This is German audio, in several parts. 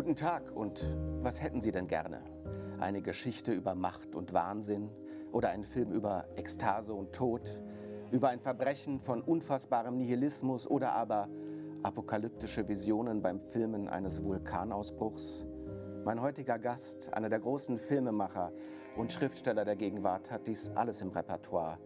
Guten Tag und was hätten Sie denn gerne? Eine Geschichte über Macht und Wahnsinn oder einen Film über Ekstase und Tod, über ein Verbrechen von unfassbarem Nihilismus oder aber apokalyptische Visionen beim Filmen eines Vulkanausbruchs? Mein heutiger Gast, einer der großen Filmemacher und Schriftsteller der Gegenwart, hat dies alles im Repertoire.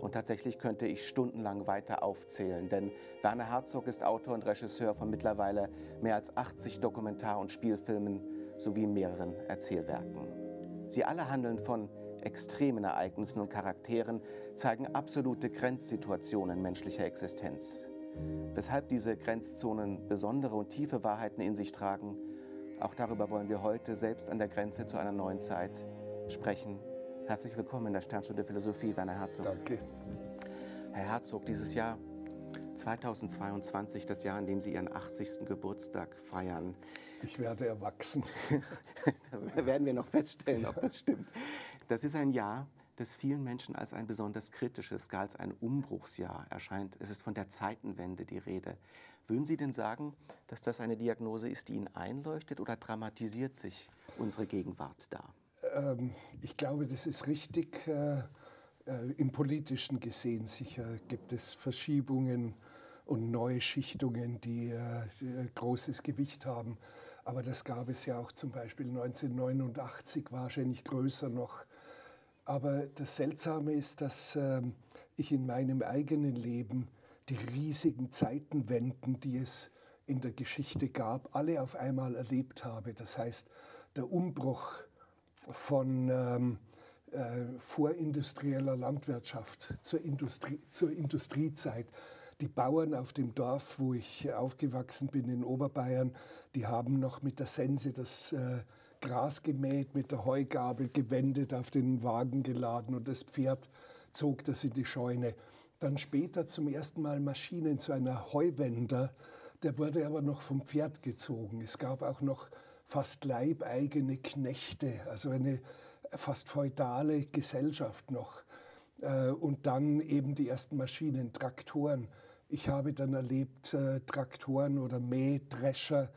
Und tatsächlich könnte ich stundenlang weiter aufzählen, denn Werner Herzog ist Autor und Regisseur von mittlerweile mehr als 80 Dokumentar- und Spielfilmen sowie mehreren Erzählwerken. Sie alle handeln von extremen Ereignissen und Charakteren, zeigen absolute Grenzsituationen menschlicher Existenz. Weshalb diese Grenzzonen besondere und tiefe Wahrheiten in sich tragen, auch darüber wollen wir heute selbst an der Grenze zu einer neuen Zeit sprechen Herzlich willkommen in der Sternstunde Philosophie, Werner Herzog. Danke. Herr Herzog, dieses Jahr 2022, das Jahr, in dem Sie Ihren 80. Geburtstag feiern. Ich werde erwachsen. das werden wir noch feststellen, ob das stimmt. Das ist ein Jahr, das vielen Menschen als ein besonders kritisches, gar als ein Umbruchsjahr erscheint. Es ist von der Zeitenwende die Rede. Würden Sie denn sagen, dass das eine Diagnose ist, die Ihnen einleuchtet oder dramatisiert sich unsere Gegenwart da? Ähm, ich glaube, das ist richtig. Äh, äh, Im politischen gesehen sicher gibt es Verschiebungen und neue Schichtungen, die äh, großes Gewicht haben. Aber das gab es ja auch zum Beispiel 1989, wahrscheinlich größer noch. Aber das Seltsame ist, dass ähm, ich in meinem eigenen Leben die riesigen Zeitenwenden, die es in der Geschichte gab, alle auf einmal erlebt habe. Das heißt, der Umbruch von ähm, äh, vorindustrieller Landwirtschaft zur, Industrie, zur Industriezeit. Die Bauern auf dem Dorf, wo ich aufgewachsen bin in Oberbayern, die haben noch mit der Sense das äh, Gras gemäht, mit der Heugabel gewendet, auf den Wagen geladen und das Pferd zog das in die Scheune. Dann später zum ersten Mal Maschinen zu einer Heuwender, der wurde aber noch vom Pferd gezogen. Es gab auch noch fast leibeigene Knechte, also eine fast feudale Gesellschaft noch. Äh, und dann eben die ersten Maschinen, Traktoren. Ich habe dann erlebt äh, Traktoren oder Mähdrescher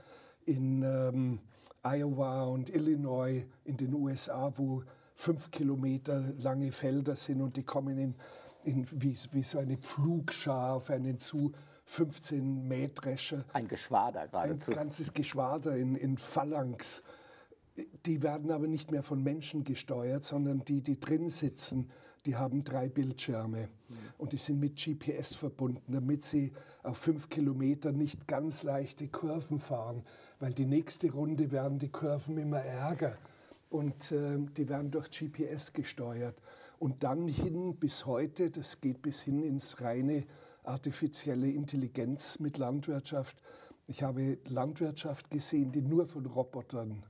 in ähm, Iowa und Illinois in den USA, wo fünf Kilometer lange Felder sind und die kommen in, in wie, wie so eine Pflugschar auf einen zu 15 Mähdrescher. Ein Geschwader geradezu. Ein ganzes Geschwader in, in Phalanx. Die werden aber nicht mehr von Menschen gesteuert, sondern die, die drin sitzen, die haben drei Bildschirme mhm. und die sind mit GPS verbunden, damit sie auf fünf Kilometer nicht ganz leichte Kurven fahren, weil die nächste Runde werden die Kurven immer ärger und äh, die werden durch GPS gesteuert. Und dann hin bis heute, das geht bis hin ins reine artifizielle Intelligenz mit Landwirtschaft. Ich habe Landwirtschaft gesehen, die nur von Robotern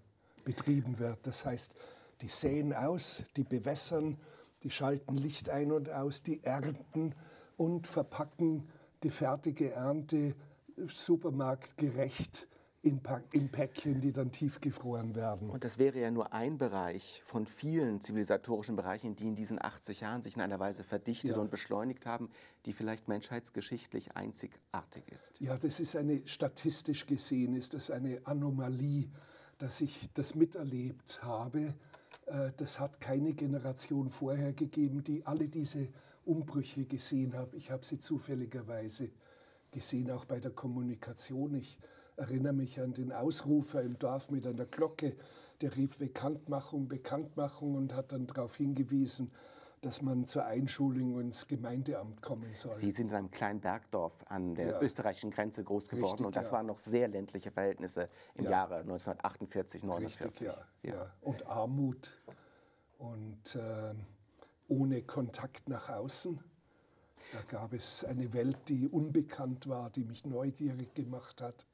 betrieben wird. Das heißt, die säen aus, die bewässern, die schalten Licht ein und aus, die ernten und verpacken die fertige Ernte supermarktgerecht in, in Päckchen, die dann tiefgefroren werden. Und das wäre ja nur ein Bereich von vielen zivilisatorischen Bereichen, die in diesen 80 Jahren sich in einer Weise verdichtet ja. und beschleunigt haben, die vielleicht menschheitsgeschichtlich einzigartig ist. Ja, das ist eine, statistisch gesehen ist das eine Anomalie, dass ich das miterlebt habe. Äh, das hat keine Generation vorher gegeben, die alle diese Umbrüche gesehen hat. Ich habe sie zufälligerweise gesehen, auch bei der Kommunikation. Ich erinnere mich an den Ausrufer im Dorf mit einer Glocke, der rief Bekanntmachung, Bekanntmachung und hat dann darauf hingewiesen, dass man zur Einschulung ins Gemeindeamt kommen soll. Sie sind in einem kleinen Bergdorf an der ja. österreichischen Grenze groß geworden Richtig, und das ja. waren noch sehr ländliche Verhältnisse im ja. Jahre 1948, 1949. Richtig, ja. Und Armut und äh, ohne Kontakt nach außen. Da gab es eine Welt, die unbekannt war, die mich neugierig gemacht hat.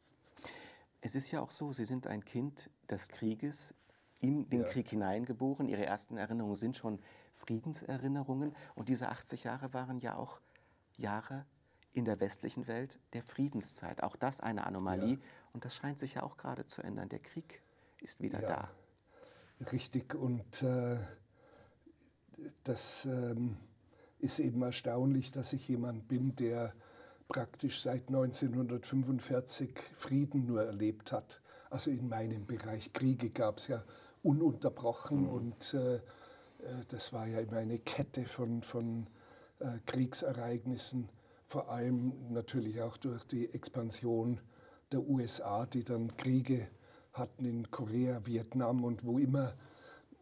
Es ist ja auch so, Sie sind ein Kind des Krieges, in den ja. Krieg hineingeboren. Ihre ersten Erinnerungen sind schon Friedenserinnerungen. Und diese 80 Jahre waren ja auch Jahre in der westlichen Welt der Friedenszeit. Auch das eine Anomalie. Ja. Und das scheint sich ja auch gerade zu ändern. Der Krieg ist wieder ja. da. Richtig. Und äh, das ähm, ist eben erstaunlich, dass ich jemand bin, der praktisch seit 1945 Frieden nur erlebt hat. Also in meinem Bereich Kriege gab es ja ununterbrochen mhm. und äh, äh, das war ja immer eine Kette von, von äh, Kriegsereignissen, vor allem natürlich auch durch die Expansion der USA, die dann Kriege hatten in Korea, Vietnam und wo immer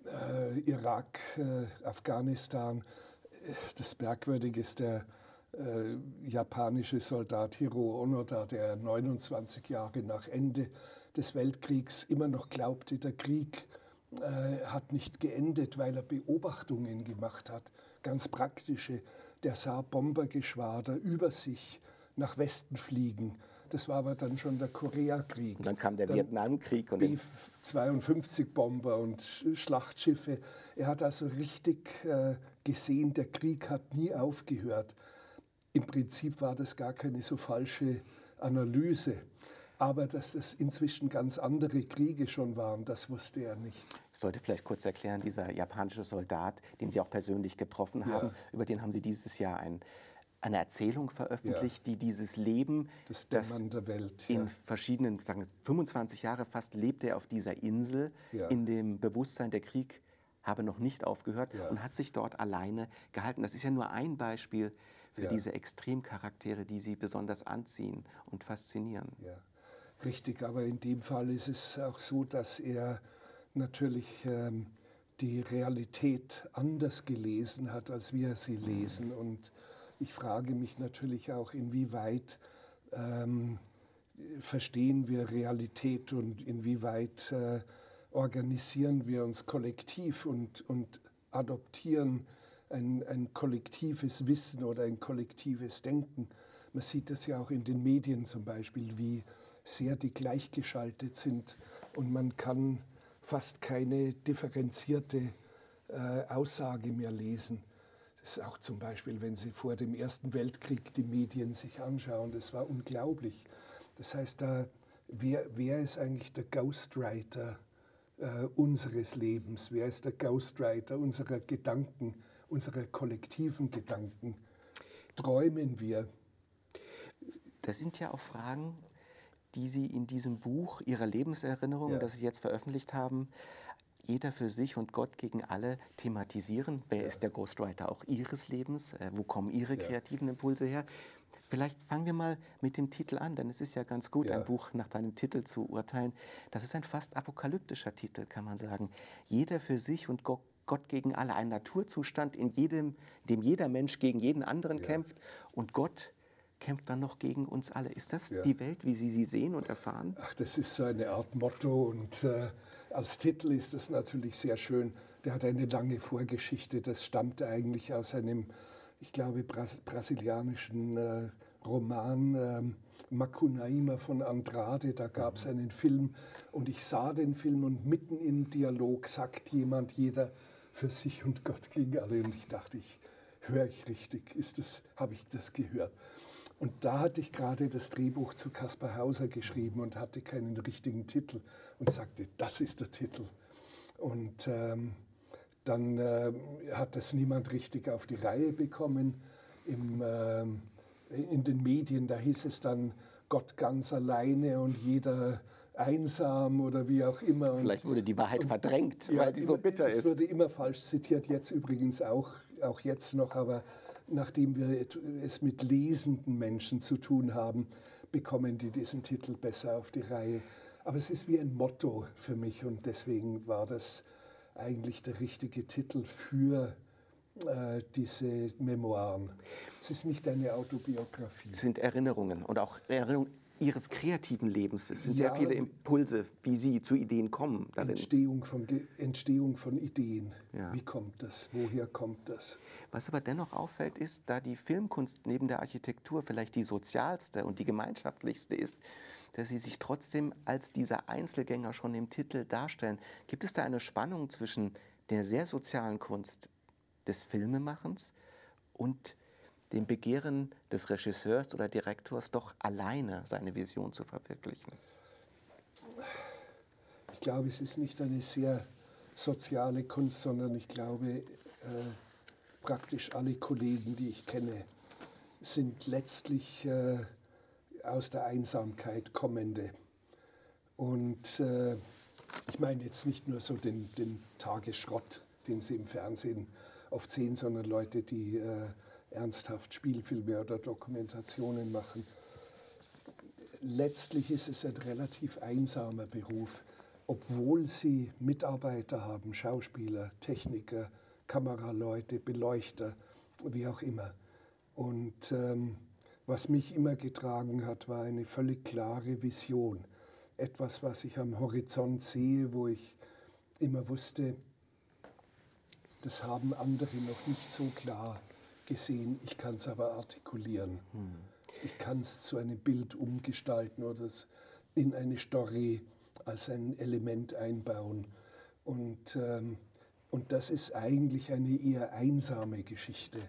äh, Irak, äh, Afghanistan. Äh, das Merkwürdige ist der äh, japanische Soldat Hiro Onoda, der 29 Jahre nach Ende des Weltkriegs immer noch glaubte, der Krieg äh, hat nicht geendet, weil er Beobachtungen gemacht hat, ganz praktische. Der sah Bombergeschwader über sich nach Westen fliegen. Das war aber dann schon der Koreakrieg. Und dann kam der Vietnamkrieg. Und B-52-Bomber und Schlachtschiffe. Er hat also richtig äh, gesehen, der Krieg hat nie aufgehört. Im Prinzip war das gar keine so falsche Analyse. Aber dass das inzwischen ganz andere Kriege schon waren, das wusste er nicht. Ich sollte vielleicht kurz erklären, dieser japanische Soldat, den Sie auch persönlich getroffen haben, ja. über den haben Sie dieses Jahr ein, eine Erzählung veröffentlicht, ja. die dieses Leben, das, das der Welt, ja. in verschiedenen, sagen 25 Jahre fast lebte er auf dieser Insel, in dem Bewusstsein, der Krieg habe noch nicht aufgehört und hat sich dort alleine gehalten. Das ist ja nur ein Beispiel für ja. diese Extremcharaktere, die sie besonders anziehen und faszinieren. Ja, richtig, aber in dem Fall ist es auch so, dass er natürlich ähm, die Realität anders gelesen hat, als wir sie lesen. Und ich frage mich natürlich auch, inwieweit ähm, verstehen wir Realität und inwieweit äh, organisieren wir uns kollektiv und, und adoptieren ein, ein kollektives Wissen oder ein kollektives Denken. Man sieht das ja auch in den Medien zum Beispiel, wie sehr die gleichgeschaltet sind und man kann fast keine differenzierte äh, Aussage mehr lesen. Das ist auch zum Beispiel, wenn Sie vor dem Ersten Weltkrieg die Medien sich anschauen, das war unglaublich. Das heißt, da, wer, wer ist eigentlich der Ghostwriter äh, unseres Lebens? Wer ist der Ghostwriter unserer Gedanken? Unsere kollektiven Gedanken? Träumen wir? Das sind ja auch Fragen, die Sie in diesem Buch Ihrer Lebenserinnerungen, ja. das Sie jetzt veröffentlicht haben, jeder für sich und Gott gegen alle thematisieren. Wer ja. ist der Ghostwriter auch Ihres Lebens? Äh, wo kommen Ihre ja. kreativen Impulse her? Vielleicht fangen wir mal mit dem Titel an, denn es ist ja ganz gut, ein Buch nach deinem Titel zu urteilen. Das ist ein fast apokalyptischer Titel, kann man sagen. Jeder für sich und Gott Gott gegen alle, ein Naturzustand, in jedem, in dem jeder Mensch gegen jeden anderen ja. kämpft und Gott kämpft dann noch gegen uns alle. Ist das ja. die Welt, wie Sie sie sehen und erfahren? Ach, das ist so eine Art Motto und äh, als Titel ist das natürlich sehr schön. Der hat eine lange Vorgeschichte. Das stammt eigentlich aus einem, ich glaube, Bras brasilianischen äh, Roman äh, Macunaíma von Andrade. Da gab es mhm. einen Film und ich sah den Film und mitten im Dialog sagt jemand, jeder für sich und Gott gegen alle. Und ich dachte, ich höre ich richtig, ist das, habe ich das gehört? Und da hatte ich gerade das Drehbuch zu Kaspar Hauser geschrieben und hatte keinen richtigen Titel und sagte, das ist der Titel. Und ähm, dann äh, hat das niemand richtig auf die Reihe bekommen. Im, äh, in den Medien, da hieß es dann Gott ganz alleine und jeder einsam oder wie auch immer. Vielleicht wurde die Wahrheit und, verdrängt, ja, weil die so bitter ist. Es wurde immer falsch zitiert, jetzt übrigens auch, auch jetzt noch, aber nachdem wir es mit lesenden Menschen zu tun haben, bekommen die diesen Titel besser auf die Reihe. Aber es ist wie ein Motto für mich und deswegen war das eigentlich der richtige Titel für äh, diese Memoiren. Es ist nicht eine Autobiografie. Es sind Erinnerungen und auch Erinnerungen Ihres kreativen Lebens. Es sind ja, sehr viele Impulse, wie Sie zu Ideen kommen. Entstehung von, Entstehung von Ideen. Ja. Wie kommt das? Woher kommt das? Was aber dennoch auffällt, ist, da die Filmkunst neben der Architektur vielleicht die sozialste und die gemeinschaftlichste ist, dass Sie sich trotzdem als dieser Einzelgänger schon im Titel darstellen. Gibt es da eine Spannung zwischen der sehr sozialen Kunst des Filmemachens und dem Begehren des Regisseurs oder Direktors doch alleine seine Vision zu verwirklichen? Ich glaube, es ist nicht eine sehr soziale Kunst, sondern ich glaube, äh, praktisch alle Kollegen, die ich kenne, sind letztlich äh, aus der Einsamkeit kommende. Und äh, ich meine jetzt nicht nur so den, den Tagesschrott, den Sie im Fernsehen oft sehen, sondern Leute, die äh, ernsthaft Spielfilme oder Dokumentationen machen. Letztlich ist es ein relativ einsamer Beruf, obwohl sie Mitarbeiter haben, Schauspieler, Techniker, Kameraleute, Beleuchter, wie auch immer. Und ähm, was mich immer getragen hat, war eine völlig klare Vision. Etwas, was ich am Horizont sehe, wo ich immer wusste, das haben andere noch nicht so klar gesehen. Ich kann es aber artikulieren. Hm. Ich kann es zu einem Bild umgestalten oder in eine Story als ein Element einbauen. Und, ähm, und das ist eigentlich eine eher einsame Geschichte.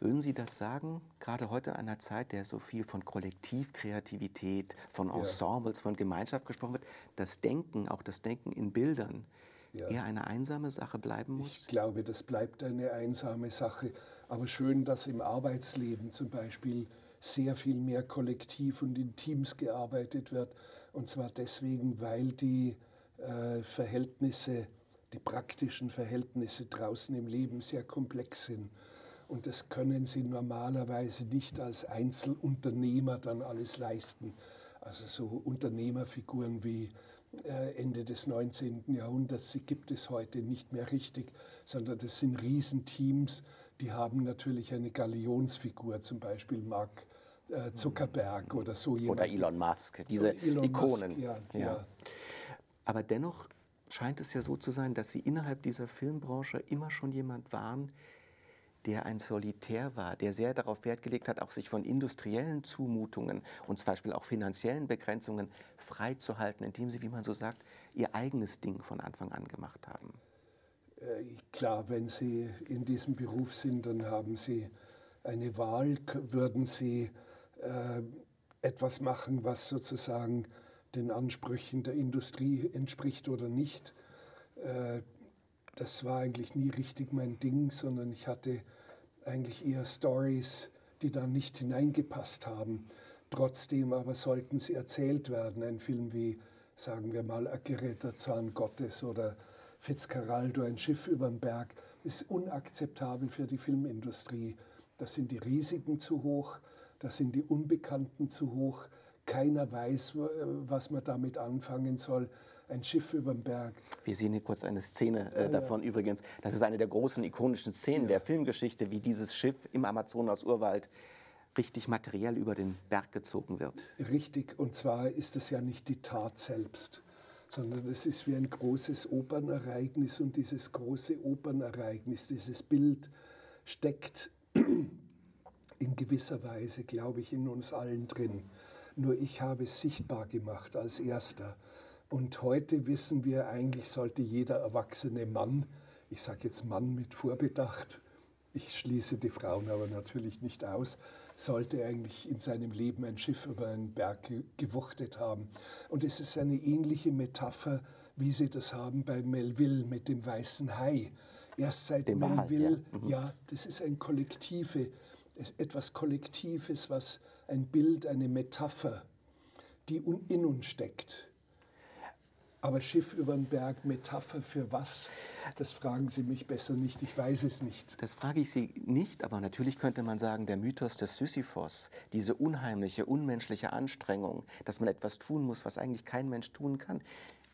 Würden Sie das sagen, gerade heute in einer Zeit, der so viel von Kollektivkreativität, von Ensembles, ja. von Gemeinschaft gesprochen wird, das Denken, auch das Denken in Bildern, ja. eher eine einsame Sache bleiben muss? Ich glaube, das bleibt eine einsame Sache. Aber schön, dass im Arbeitsleben zum Beispiel sehr viel mehr kollektiv und in Teams gearbeitet wird. Und zwar deswegen, weil die äh, Verhältnisse, die praktischen Verhältnisse draußen im Leben sehr komplex sind. Und das können sie normalerweise nicht als Einzelunternehmer dann alles leisten. Also so Unternehmerfiguren wie Ende des 19. Jahrhunderts, die gibt es heute nicht mehr richtig, sondern das sind Riesenteams, die haben natürlich eine Galionsfigur, zum Beispiel Mark äh, Zuckerberg oder so jemand. Oder Elon Musk, diese Elon Ikonen. Musk, ja, ja. ja. Aber dennoch scheint es ja so zu sein, dass Sie innerhalb dieser Filmbranche immer schon jemand waren, der ein Solitär war, der sehr darauf Wert gelegt hat, auch sich von industriellen Zumutungen und zum Beispiel auch finanziellen Begrenzungen freizuhalten, indem sie, wie man so sagt, ihr eigenes Ding von Anfang an gemacht haben. Äh, klar, wenn Sie in diesem Beruf sind, dann haben Sie eine Wahl, würden Sie äh, etwas machen, was sozusagen den Ansprüchen der Industrie entspricht oder nicht. Äh, das war eigentlich nie richtig mein Ding, sondern ich hatte eigentlich eher Stories, die da nicht hineingepasst haben. Trotzdem aber sollten sie erzählt werden. Ein Film wie, sagen wir mal, Akire, Zorn Gottes oder Fitzcarraldo, ein Schiff über den Berg, ist unakzeptabel für die Filmindustrie. Da sind die Risiken zu hoch, da sind die Unbekannten zu hoch. Keiner weiß, was man damit anfangen soll ein Schiff über dem Berg. Wir sehen hier kurz eine Szene äh, davon ja. übrigens. Das ist eine der großen ikonischen Szenen ja. der Filmgeschichte, wie dieses Schiff im Amazonas-Urwald richtig materiell über den Berg gezogen wird. Richtig, und zwar ist es ja nicht die Tat selbst, sondern es ist wie ein großes Opernereignis und dieses große Opernereignis, dieses Bild steckt in gewisser Weise, glaube ich, in uns allen drin. Nur ich habe es sichtbar gemacht als erster. Und heute wissen wir, eigentlich sollte jeder erwachsene Mann, ich sage jetzt Mann mit Vorbedacht, ich schließe die Frauen aber natürlich nicht aus, sollte eigentlich in seinem Leben ein Schiff über einen Berg gewuchtet haben. Und es ist eine ähnliche Metapher, wie Sie das haben bei Melville mit dem weißen Hai. Erst seit dem Melville, ja. Mhm. ja, das ist ein Kollektive, etwas Kollektives, was ein Bild, eine Metapher, die in uns steckt aber Schiff über den Berg, Metapher für was? Das fragen Sie mich besser nicht, ich weiß es nicht. Das frage ich Sie nicht, aber natürlich könnte man sagen, der Mythos des Sisyphos, diese unheimliche, unmenschliche Anstrengung, dass man etwas tun muss, was eigentlich kein Mensch tun kann,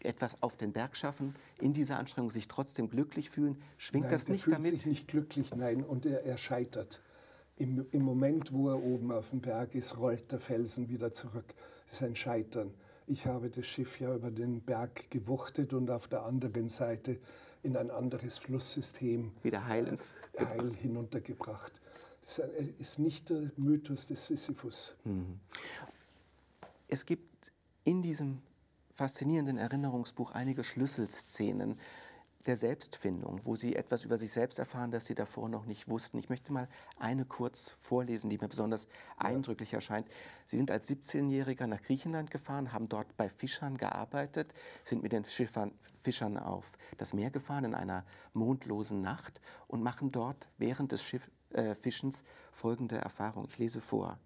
etwas auf den Berg schaffen, in dieser Anstrengung sich trotzdem glücklich fühlen, schwingt nein, das nicht fühlt damit? sich nicht glücklich, nein, und er, er scheitert. Im, Im Moment, wo er oben auf dem Berg ist, rollt der Felsen wieder zurück. Das ist ein Scheitern. Ich habe das Schiff ja über den Berg gewuchtet und auf der anderen Seite in ein anderes Flusssystem wieder heil, äh, heil hinuntergebracht. Das ist nicht der Mythos des Sisyphus. Mhm. Es gibt in diesem faszinierenden Erinnerungsbuch einige Schlüsselszenen, der Selbstfindung, wo Sie etwas über sich selbst erfahren, das Sie davor noch nicht wussten. Ich möchte mal eine kurz vorlesen, die mir besonders ja. eindrücklich erscheint. Sie sind als 17-Jähriger nach Griechenland gefahren, haben dort bei Fischern gearbeitet, sind mit den Schiffern, Fischern auf das Meer gefahren in einer mondlosen Nacht und machen dort während des Schiff, äh, Fischens folgende Erfahrung. Ich lese vor.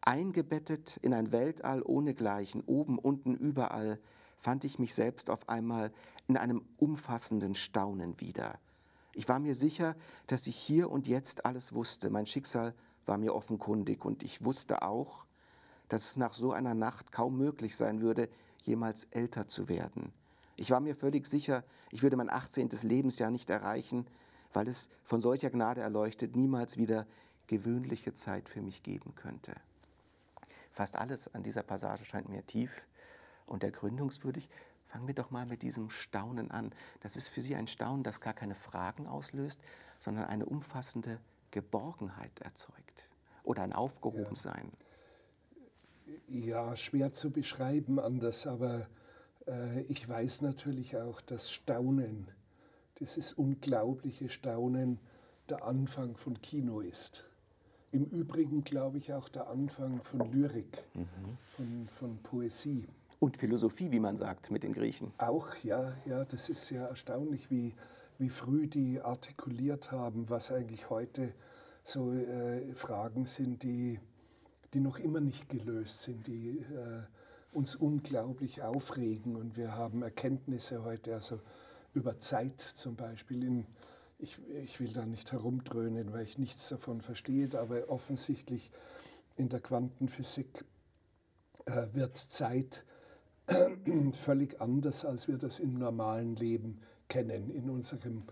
Eingebettet in ein Weltall ohnegleichen, oben, unten, überall, fand ich mich selbst auf einmal in einem umfassenden Staunen wieder. Ich war mir sicher, dass ich hier und jetzt alles wusste. Mein Schicksal war mir offenkundig und ich wusste auch, dass es nach so einer Nacht kaum möglich sein würde, jemals älter zu werden. Ich war mir völlig sicher, ich würde mein 18. Lebensjahr nicht erreichen, weil es von solcher Gnade erleuchtet niemals wieder gewöhnliche Zeit für mich geben könnte. Fast alles an dieser Passage scheint mir tief und ergründungswürdig. Fangen wir doch mal mit diesem Staunen an. Das ist für Sie ein Staunen, das gar keine Fragen auslöst, sondern eine umfassende Geborgenheit erzeugt oder ein Aufgehobensein. Ja. ja, schwer zu beschreiben anders, aber äh, ich weiß natürlich auch, dass Staunen, dieses unglaubliche Staunen, der Anfang von Kino ist. Im Übrigen glaube ich auch der Anfang von Lyrik, mhm. von, von Poesie. Und Philosophie, wie man sagt, mit den Griechen. Auch, ja, ja, das ist sehr erstaunlich, wie, wie früh die artikuliert haben, was eigentlich heute so äh, Fragen sind, die, die noch immer nicht gelöst sind, die äh, uns unglaublich aufregen. Und wir haben Erkenntnisse heute, also über Zeit zum Beispiel. In, ich, ich will da nicht herumdröhnen, weil ich nichts davon verstehe, aber offensichtlich in der Quantenphysik äh, wird Zeit völlig anders, als wir das im normalen Leben kennen, in unserem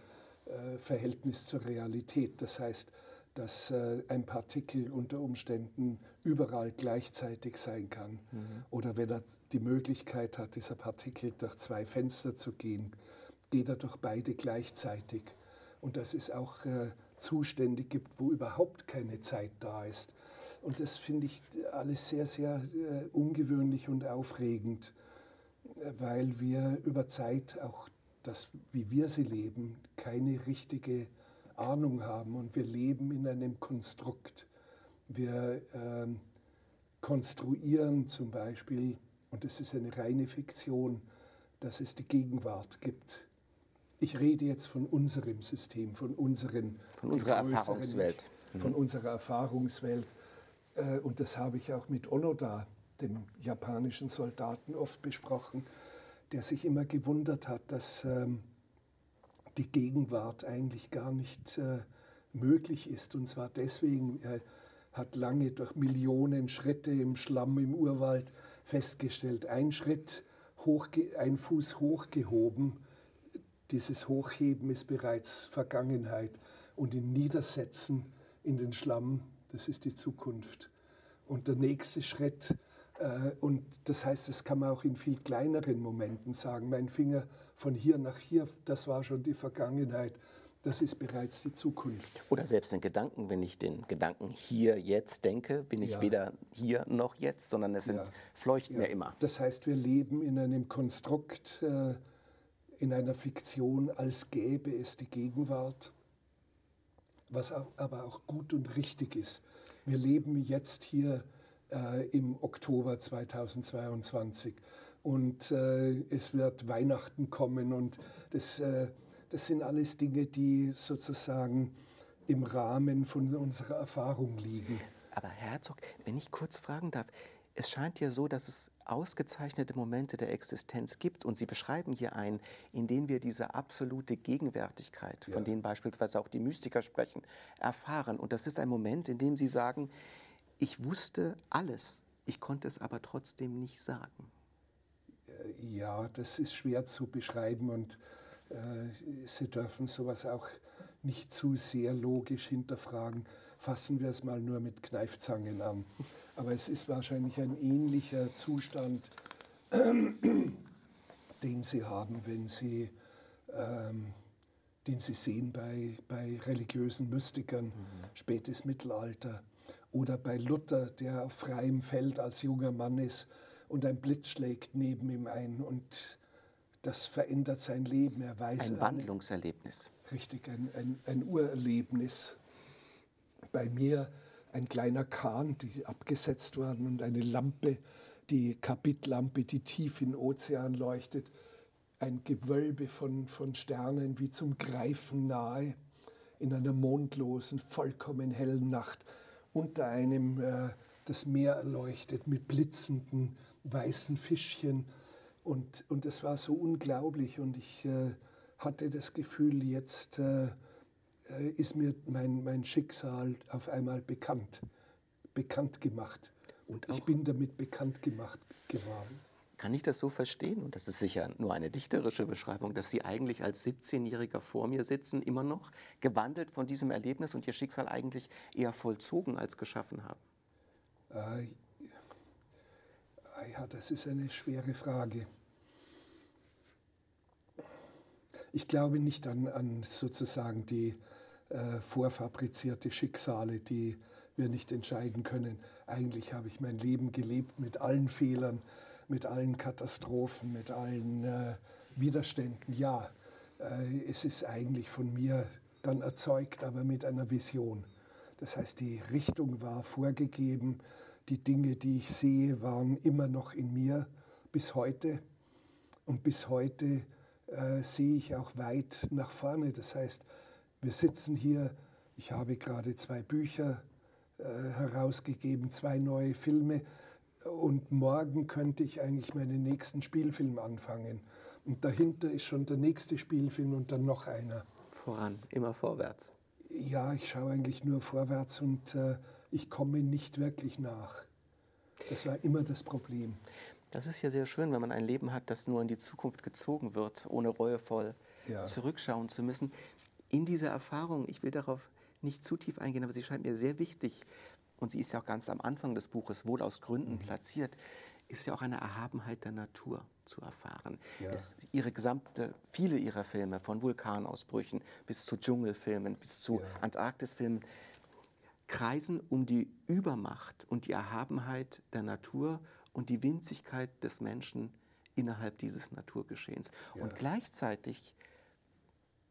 äh, Verhältnis zur Realität. Das heißt, dass äh, ein Partikel unter Umständen überall gleichzeitig sein kann. Mhm. Oder wenn er die Möglichkeit hat, dieser Partikel durch zwei Fenster zu gehen, geht er durch beide gleichzeitig. Und dass es auch äh, Zustände gibt, wo überhaupt keine Zeit da ist. Und das finde ich alles sehr, sehr äh, ungewöhnlich und aufregend, weil wir über Zeit auch das, wie wir sie leben, keine richtige Ahnung haben und wir leben in einem Konstrukt. Wir ähm, konstruieren zum Beispiel, und das ist eine reine Fiktion, dass es die Gegenwart gibt. Ich rede jetzt von unserem System, von, unseren von unserer Erfahrungswelt. Mhm. Von unserer Erfahrungswelt. Äh, und das habe ich auch mit Onoda, dem japanischen Soldaten, oft besprochen, der sich immer gewundert hat, dass ähm, die Gegenwart eigentlich gar nicht äh, möglich ist. Und zwar deswegen, er hat lange durch Millionen Schritte im Schlamm im Urwald festgestellt, ein Schritt, ein Fuß hochgehoben, dieses Hochheben ist bereits Vergangenheit und in Niedersetzen in den Schlamm, das ist die Zukunft. Und der nächste Schritt, äh, und das heißt, das kann man auch in viel kleineren Momenten sagen. Mein Finger von hier nach hier, das war schon die Vergangenheit. Das ist bereits die Zukunft. Oder selbst den Gedanken, wenn ich den Gedanken hier, jetzt denke, bin ich ja. weder hier noch jetzt, sondern es ja. fleuchten ja. ja. immer. Das heißt, wir leben in einem Konstrukt, äh, in einer Fiktion, als gäbe es die Gegenwart, was aber auch gut und richtig ist. Wir leben jetzt hier äh, im Oktober 2022 und äh, es wird Weihnachten kommen und das, äh, das sind alles Dinge, die sozusagen im Rahmen von unserer Erfahrung liegen. Aber Herzog, wenn ich kurz fragen darf, es scheint ja so, dass es ausgezeichnete Momente der Existenz gibt und Sie beschreiben hier einen, in denen wir diese absolute Gegenwärtigkeit, ja. von denen beispielsweise auch die Mystiker sprechen, erfahren. Und das ist ein Moment, in dem Sie sagen, ich wusste alles, ich konnte es aber trotzdem nicht sagen. Ja, das ist schwer zu beschreiben und äh, Sie dürfen sowas auch nicht zu sehr logisch hinterfragen. Fassen wir es mal nur mit Kneifzangen an. Aber es ist wahrscheinlich ein ähnlicher Zustand, den Sie haben, wenn Sie, ähm, den Sie sehen bei, bei religiösen Mystikern, mhm. spätes Mittelalter oder bei Luther, der auf freiem Feld als junger Mann ist und ein Blitz schlägt neben ihm ein und das verändert sein Leben. Er weiß ein Wandlungserlebnis. Eine, richtig, ein, ein, ein Urerlebnis. Bei mir ein kleiner Kahn, die abgesetzt worden und eine Lampe, die Kapitlampe, die tief in den Ozean leuchtet. Ein Gewölbe von, von Sternen wie zum Greifen nahe. in einer mondlosen, vollkommen hellen Nacht unter einem äh, das Meer erleuchtet mit blitzenden weißen Fischchen. Und, und es war so unglaublich und ich äh, hatte das Gefühl, jetzt äh, ist mir mein, mein Schicksal auf einmal bekannt, bekannt gemacht. Und ich bin damit bekannt gemacht geworden. Kann ich das so verstehen? Und das ist sicher nur eine dichterische Beschreibung, dass Sie eigentlich als 17-Jähriger vor mir sitzen, immer noch, gewandelt von diesem Erlebnis und Ihr Schicksal eigentlich eher vollzogen als geschaffen haben? Äh, ja, das ist eine schwere Frage. Ich glaube nicht an, an sozusagen die äh, vorfabrizierte Schicksale, die wir nicht entscheiden können. Eigentlich habe ich mein Leben gelebt mit allen Fehlern, mit allen Katastrophen, mit allen äh, Widerständen. Ja, äh, es ist eigentlich von mir dann erzeugt, aber mit einer Vision. Das heißt, die Richtung war vorgegeben, die Dinge, die ich sehe, waren immer noch in mir bis heute. Und bis heute äh, sehe ich auch weit nach vorne. Das heißt, wir sitzen hier, ich habe gerade zwei Bücher äh, herausgegeben, zwei neue Filme und morgen könnte ich eigentlich meinen nächsten Spielfilm anfangen. Und dahinter ist schon der nächste Spielfilm und dann noch einer. Voran, immer vorwärts. Ja, ich schaue eigentlich nur vorwärts und äh, ich komme nicht wirklich nach. Das war immer das Problem. Das ist ja sehr schön, wenn man ein Leben hat, das nur in die Zukunft gezogen wird, ohne reuevoll ja. zurückschauen zu müssen. In dieser Erfahrung, ich will darauf nicht zu tief eingehen, aber sie scheint mir sehr wichtig, und sie ist ja auch ganz am Anfang des Buches wohl aus Gründen mhm. platziert, ist ja auch eine Erhabenheit der Natur zu erfahren. Ja. Ihre gesamte, viele ihrer Filme, von Vulkanausbrüchen bis zu Dschungelfilmen, bis zu ja. Antarktisfilmen, kreisen um die Übermacht und die Erhabenheit der Natur und die Winzigkeit des Menschen innerhalb dieses Naturgeschehens. Ja. Und gleichzeitig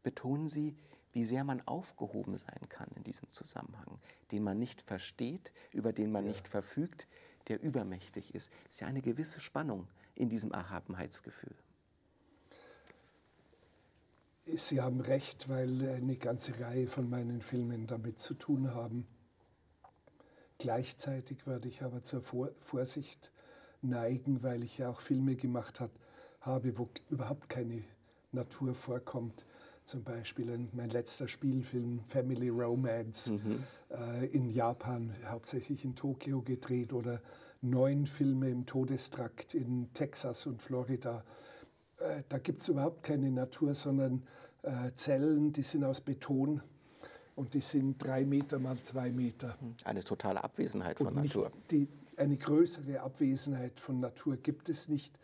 betonen sie, wie sehr man aufgehoben sein kann in diesem Zusammenhang, den man nicht versteht, über den man ja. nicht verfügt, der übermächtig ist. Es ist ja eine gewisse Spannung in diesem Erhabenheitsgefühl. Sie haben recht, weil eine ganze Reihe von meinen Filmen damit zu tun haben. Gleichzeitig würde ich aber zur Vorsicht neigen, weil ich ja auch Filme gemacht habe, wo überhaupt keine Natur vorkommt. Zum Beispiel mein letzter Spielfilm Family Romance mhm. äh, in Japan, hauptsächlich in Tokio gedreht oder neun Filme im Todestrakt in Texas und Florida. Äh, da gibt es überhaupt keine Natur, sondern äh, Zellen, die sind aus Beton und die sind drei Meter mal zwei Meter. Mhm. Eine totale Abwesenheit von Natur. Die, eine größere Abwesenheit von Natur gibt es nicht.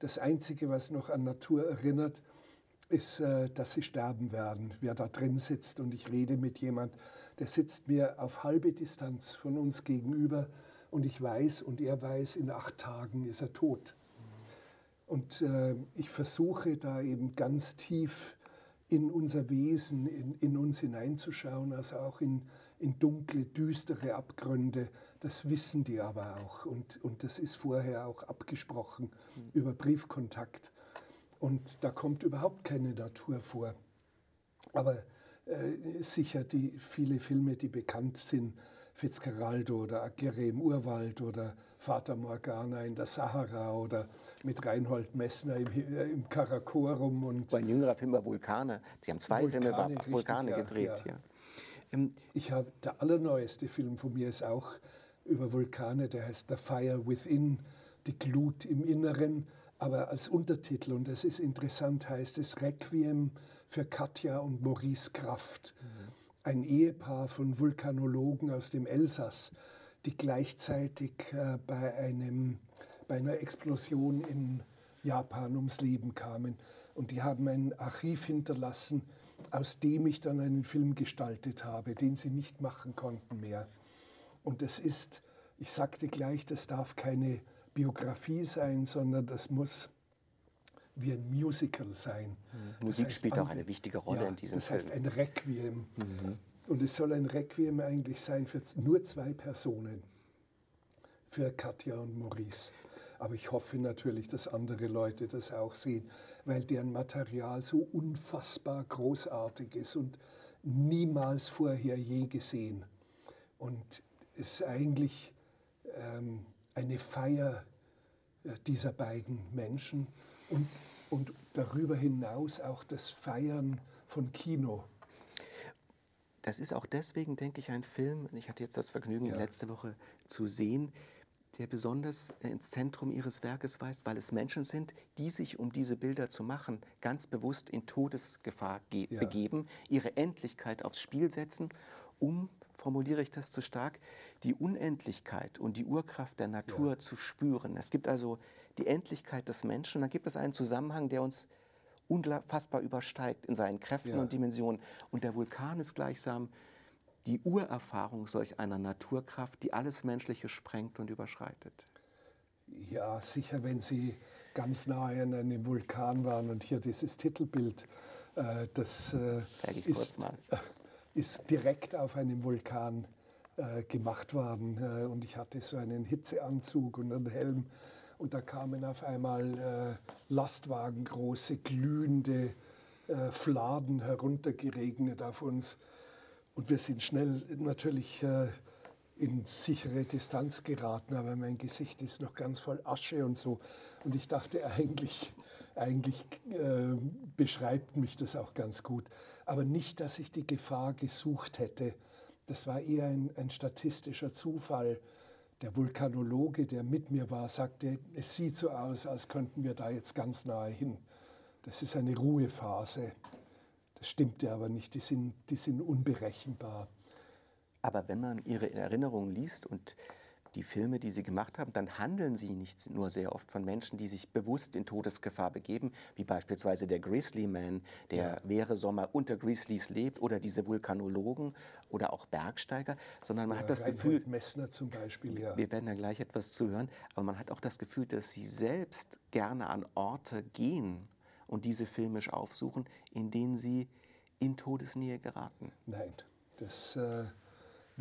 Das Einzige, was noch an Natur erinnert, ist, äh, dass sie sterben werden. Wer da drin sitzt und ich rede mit jemand, der sitzt mir auf halbe Distanz von uns gegenüber und ich weiß und er weiß, in acht Tagen ist er tot. Und äh, ich versuche da eben ganz tief in unser Wesen, in, in uns hineinzuschauen, also auch in, in dunkle, düstere Abgründe. Das wissen die aber auch und, und das ist vorher auch abgesprochen mhm. über Briefkontakt. Und da kommt überhaupt keine Natur vor. Aber äh, sicher die viele Filme, die bekannt sind, Fitzgeraldo oder Aguirre im Urwald oder Vater Morgana in der Sahara oder mit Reinhold Messner im, äh, im Karakorum. Und ein jüngerer Film war Vulkane. Sie haben zwei Vulkane, Filme über richtig, Vulkane gedreht. Ja. Ja. Ähm, ich habe der allerneueste Film von mir ist auch über Vulkane, der heißt The Fire Within, die Glut im Inneren aber als Untertitel, und das ist interessant, heißt es Requiem für Katja und Maurice Kraft, mhm. ein Ehepaar von Vulkanologen aus dem Elsass, die gleichzeitig äh, bei, einem, bei einer Explosion in Japan ums Leben kamen. Und die haben ein Archiv hinterlassen, aus dem ich dann einen Film gestaltet habe, den sie nicht machen konnten mehr. Und es ist, ich sagte gleich, das darf keine Biografie sein, sondern das muss wie ein Musical sein. Mhm. Musik heißt, spielt auch eine wichtige Rolle ja, in diesem das Film. Das heißt ein Requiem. Mhm. Und es soll ein Requiem eigentlich sein für nur zwei Personen, für Katja und Maurice. Aber ich hoffe natürlich, dass andere Leute das auch sehen, weil deren Material so unfassbar großartig ist und niemals vorher je gesehen. Und es ist eigentlich ähm, eine Feier äh, dieser beiden Menschen und, und darüber hinaus auch das Feiern von Kino. Das ist auch deswegen, denke ich, ein Film, ich hatte jetzt das Vergnügen, ja. letzte Woche zu sehen, der besonders ins Zentrum ihres Werkes weist, weil es Menschen sind, die sich, um diese Bilder zu machen, ganz bewusst in Todesgefahr ja. begeben, ihre Endlichkeit aufs Spiel setzen, um, formuliere ich das zu stark, die Unendlichkeit und die Urkraft der Natur ja. zu spüren. Es gibt also die Endlichkeit des Menschen, dann gibt es einen Zusammenhang, der uns unfassbar übersteigt in seinen Kräften ja. und Dimensionen. Und der Vulkan ist gleichsam die Urerfahrung solch einer Naturkraft, die alles Menschliche sprengt und überschreitet. Ja, sicher, wenn Sie ganz nahe an einem Vulkan waren und hier dieses Titelbild, äh, das äh, ist, ist, direkt auf einem Vulkan äh, gemacht worden. Äh, und ich hatte so einen Hitzeanzug und einen Helm. Und da kamen auf einmal äh, Lastwagen, große, glühende Fladen heruntergeregnet auf uns. Und wir sind schnell natürlich äh, in sichere Distanz geraten, aber mein Gesicht ist noch ganz voll Asche und so. Und ich dachte, eigentlich, eigentlich äh, beschreibt mich das auch ganz gut. Aber nicht, dass ich die Gefahr gesucht hätte. Das war eher ein, ein statistischer Zufall. Der Vulkanologe, der mit mir war, sagte, es sieht so aus, als könnten wir da jetzt ganz nahe hin. Das ist eine Ruhephase. Das stimmte aber nicht, die sind, die sind unberechenbar. Aber wenn man Ihre Erinnerungen liest und die Filme, die Sie gemacht haben, dann handeln Sie nicht nur sehr oft von Menschen, die sich bewusst in Todesgefahr begeben, wie beispielsweise der Grizzly Man, der ja. wäre Sommer unter Grizzlies lebt, oder diese Vulkanologen oder auch Bergsteiger, sondern man ja, hat das Reinhold Gefühl. Messner zum Beispiel, ja. Wir werden da gleich etwas zu hören, aber man hat auch das Gefühl, dass Sie selbst gerne an Orte gehen und diese filmisch aufsuchen, in denen sie in Todesnähe geraten? Nein, das äh,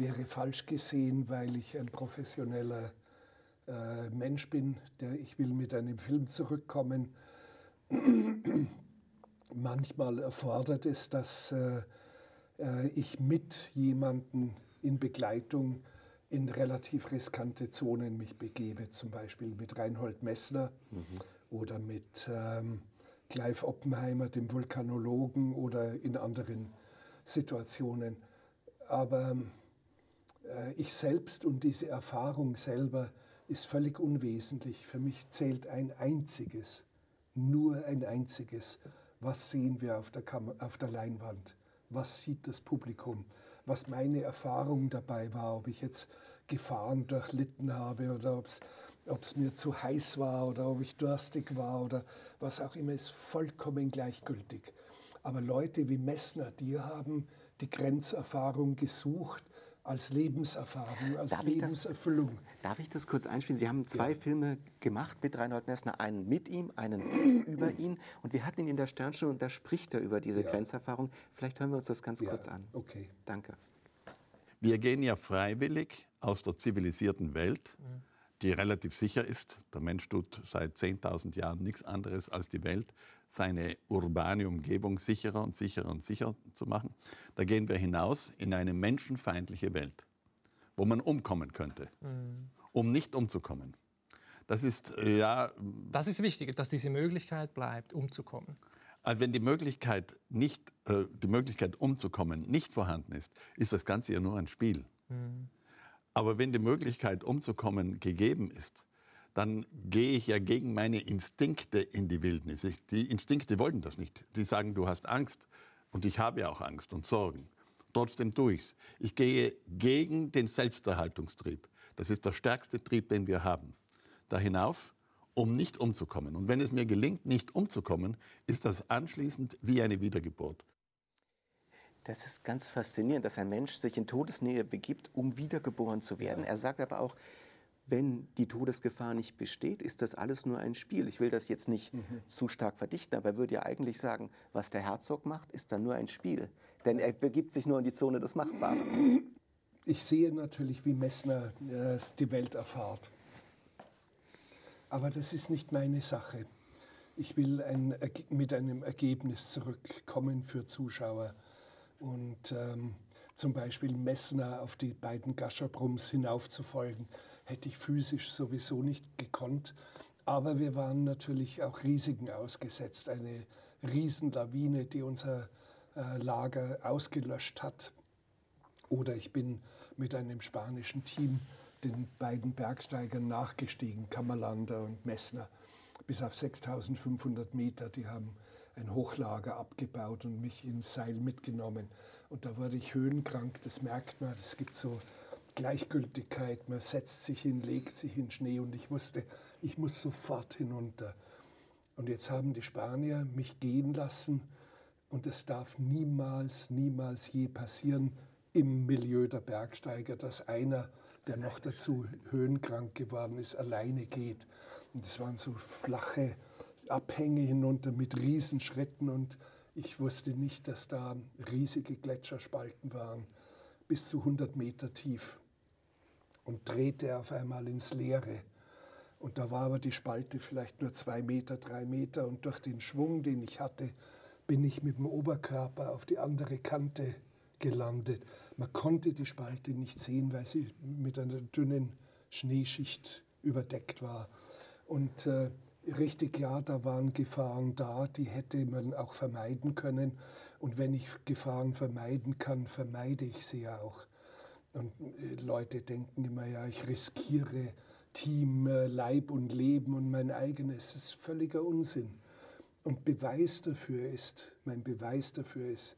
wäre falsch gesehen, weil ich ein professioneller äh, Mensch bin, der ich will mit einem Film zurückkommen. Manchmal erfordert es, dass äh, äh, ich mit jemandem in Begleitung in relativ riskante Zonen mich begebe, zum Beispiel mit Reinhold Messner mhm. oder mit ähm, Clive Oppenheimer, dem Vulkanologen oder in anderen Situationen. Aber äh, ich selbst und diese Erfahrung selber ist völlig unwesentlich. Für mich zählt ein einziges, nur ein einziges. Was sehen wir auf der, Kam auf der Leinwand? Was sieht das Publikum? Was meine Erfahrung dabei war, ob ich jetzt Gefahren durchlitten habe oder ob es ob es mir zu heiß war oder ob ich durstig war oder was auch immer, ist vollkommen gleichgültig. Aber Leute wie Messner, die haben die Grenzerfahrung gesucht als Lebenserfahrung, als darf Lebenserfüllung. Ich das, darf ich das kurz einspielen? Sie haben zwei ja. Filme gemacht mit Reinhold Messner, einen mit ihm, einen über ihn. Und wir hatten ihn in der Sternstunde und da spricht er über diese ja. Grenzerfahrung. Vielleicht hören wir uns das ganz ja. kurz an. Okay. Danke. Wir gehen ja freiwillig aus der zivilisierten Welt. Mhm die relativ sicher ist. Der Mensch tut seit 10.000 Jahren nichts anderes als die Welt, seine urbane Umgebung sicherer und sicherer und sicherer zu machen. Da gehen wir hinaus in eine menschenfeindliche Welt, wo man umkommen könnte, mhm. um nicht umzukommen. Das ist äh, ja. Das ist wichtig, dass diese Möglichkeit bleibt, umzukommen. Also wenn die Möglichkeit, nicht, äh, die Möglichkeit umzukommen nicht vorhanden ist, ist das Ganze ja nur ein Spiel. Mhm. Aber wenn die Möglichkeit umzukommen gegeben ist, dann gehe ich ja gegen meine Instinkte in die Wildnis. Ich, die Instinkte wollen das nicht. Die sagen, du hast Angst. Und ich habe ja auch Angst und Sorgen. Trotzdem tue ich es. Ich gehe gegen den Selbsterhaltungstrieb. Das ist der stärkste Trieb, den wir haben. Da hinauf, um nicht umzukommen. Und wenn es mir gelingt, nicht umzukommen, ist das anschließend wie eine Wiedergeburt. Das ist ganz faszinierend, dass ein Mensch sich in Todesnähe begibt, um wiedergeboren zu werden. Er sagt aber auch, wenn die Todesgefahr nicht besteht, ist das alles nur ein Spiel. Ich will das jetzt nicht mhm. zu stark verdichten, aber er würde ja eigentlich sagen, was der Herzog macht, ist dann nur ein Spiel. Denn er begibt sich nur in die Zone des Machbaren. Ich sehe natürlich, wie Messner äh, die Welt erfahrt. Aber das ist nicht meine Sache. Ich will ein, mit einem Ergebnis zurückkommen für Zuschauer Und ähm, zum Beispiel Messner auf die beiden Gascherbrums hinaufzufolgen, hätte ich physisch sowieso nicht gekonnt. Aber wir waren natürlich auch Risiken ausgesetzt. Eine Riesenlawine, die unser äh, Lager ausgelöscht hat. Oder ich bin mit einem spanischen Team den beiden Bergsteigern nachgestiegen, Kammerlander und Messner, bis auf 6500 Meter. Die haben ein Hochlager abgebaut und mich ins Seil mitgenommen. Und da wurde ich höhenkrank, das merkt man. Es gibt so Gleichgültigkeit, man setzt sich hin, legt sich in Schnee und ich wusste, ich muss sofort hinunter. Und jetzt haben die Spanier mich gehen lassen und es darf niemals, niemals je passieren im Milieu der Bergsteiger, dass einer, der noch dazu höhenkrank geworden ist, alleine geht. Und es waren so flache Abhänge hinunter mit Riesenschritten und ich wusste nicht, dass da riesige Gletscherspalten waren, bis zu 100 Meter tief und drehte auf einmal ins Leere. Und da war aber die Spalte vielleicht nur zwei Meter, drei Meter und durch den Schwung, den ich hatte, bin ich mit dem Oberkörper auf die andere Kante gelandet. Man konnte die Spalte nicht sehen, weil sie mit einer dünnen Schneeschicht überdeckt war. Und äh, richtig, ja, da waren Gefahren da, die hätte man auch vermeiden können. Und wenn ich Gefahren vermeiden kann, vermeide ich sie ja auch. Und äh, Leute denken immer, ja, ich riskiere Team, äh, Leib und Leben und mein eigenes. Das ist völliger Unsinn. Und Beweis dafür ist, mein Beweis dafür ist,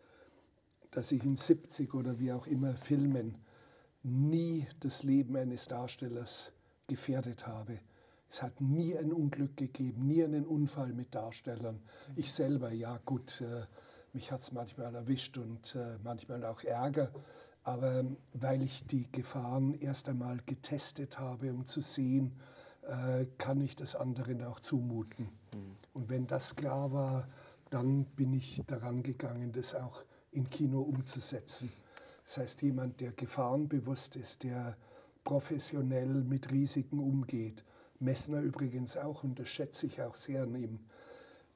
dass ich in 70 oder wie auch immer Filmen nie das Leben eines Darstellers gefährdet habe. Es hat nie ein Unglück gegeben, nie einen Unfall mit Darstellern. Ich selber, ja gut, äh, mich hat es manchmal erwischt und manchmal auch Ärger. Aber weil ich die Gefahren erst einmal getestet habe, um zu sehen, äh, kann ich das anderen auch zumuten. Mhm. Und wenn das klar war, dann bin ich daran gegangen, das auch in Kino umzusetzen. Das heißt, jemand, der gefahrenbewusst ist, der professionell mit Risiken umgeht. Messner übrigens auch, und das schätze ich auch sehr an ihm.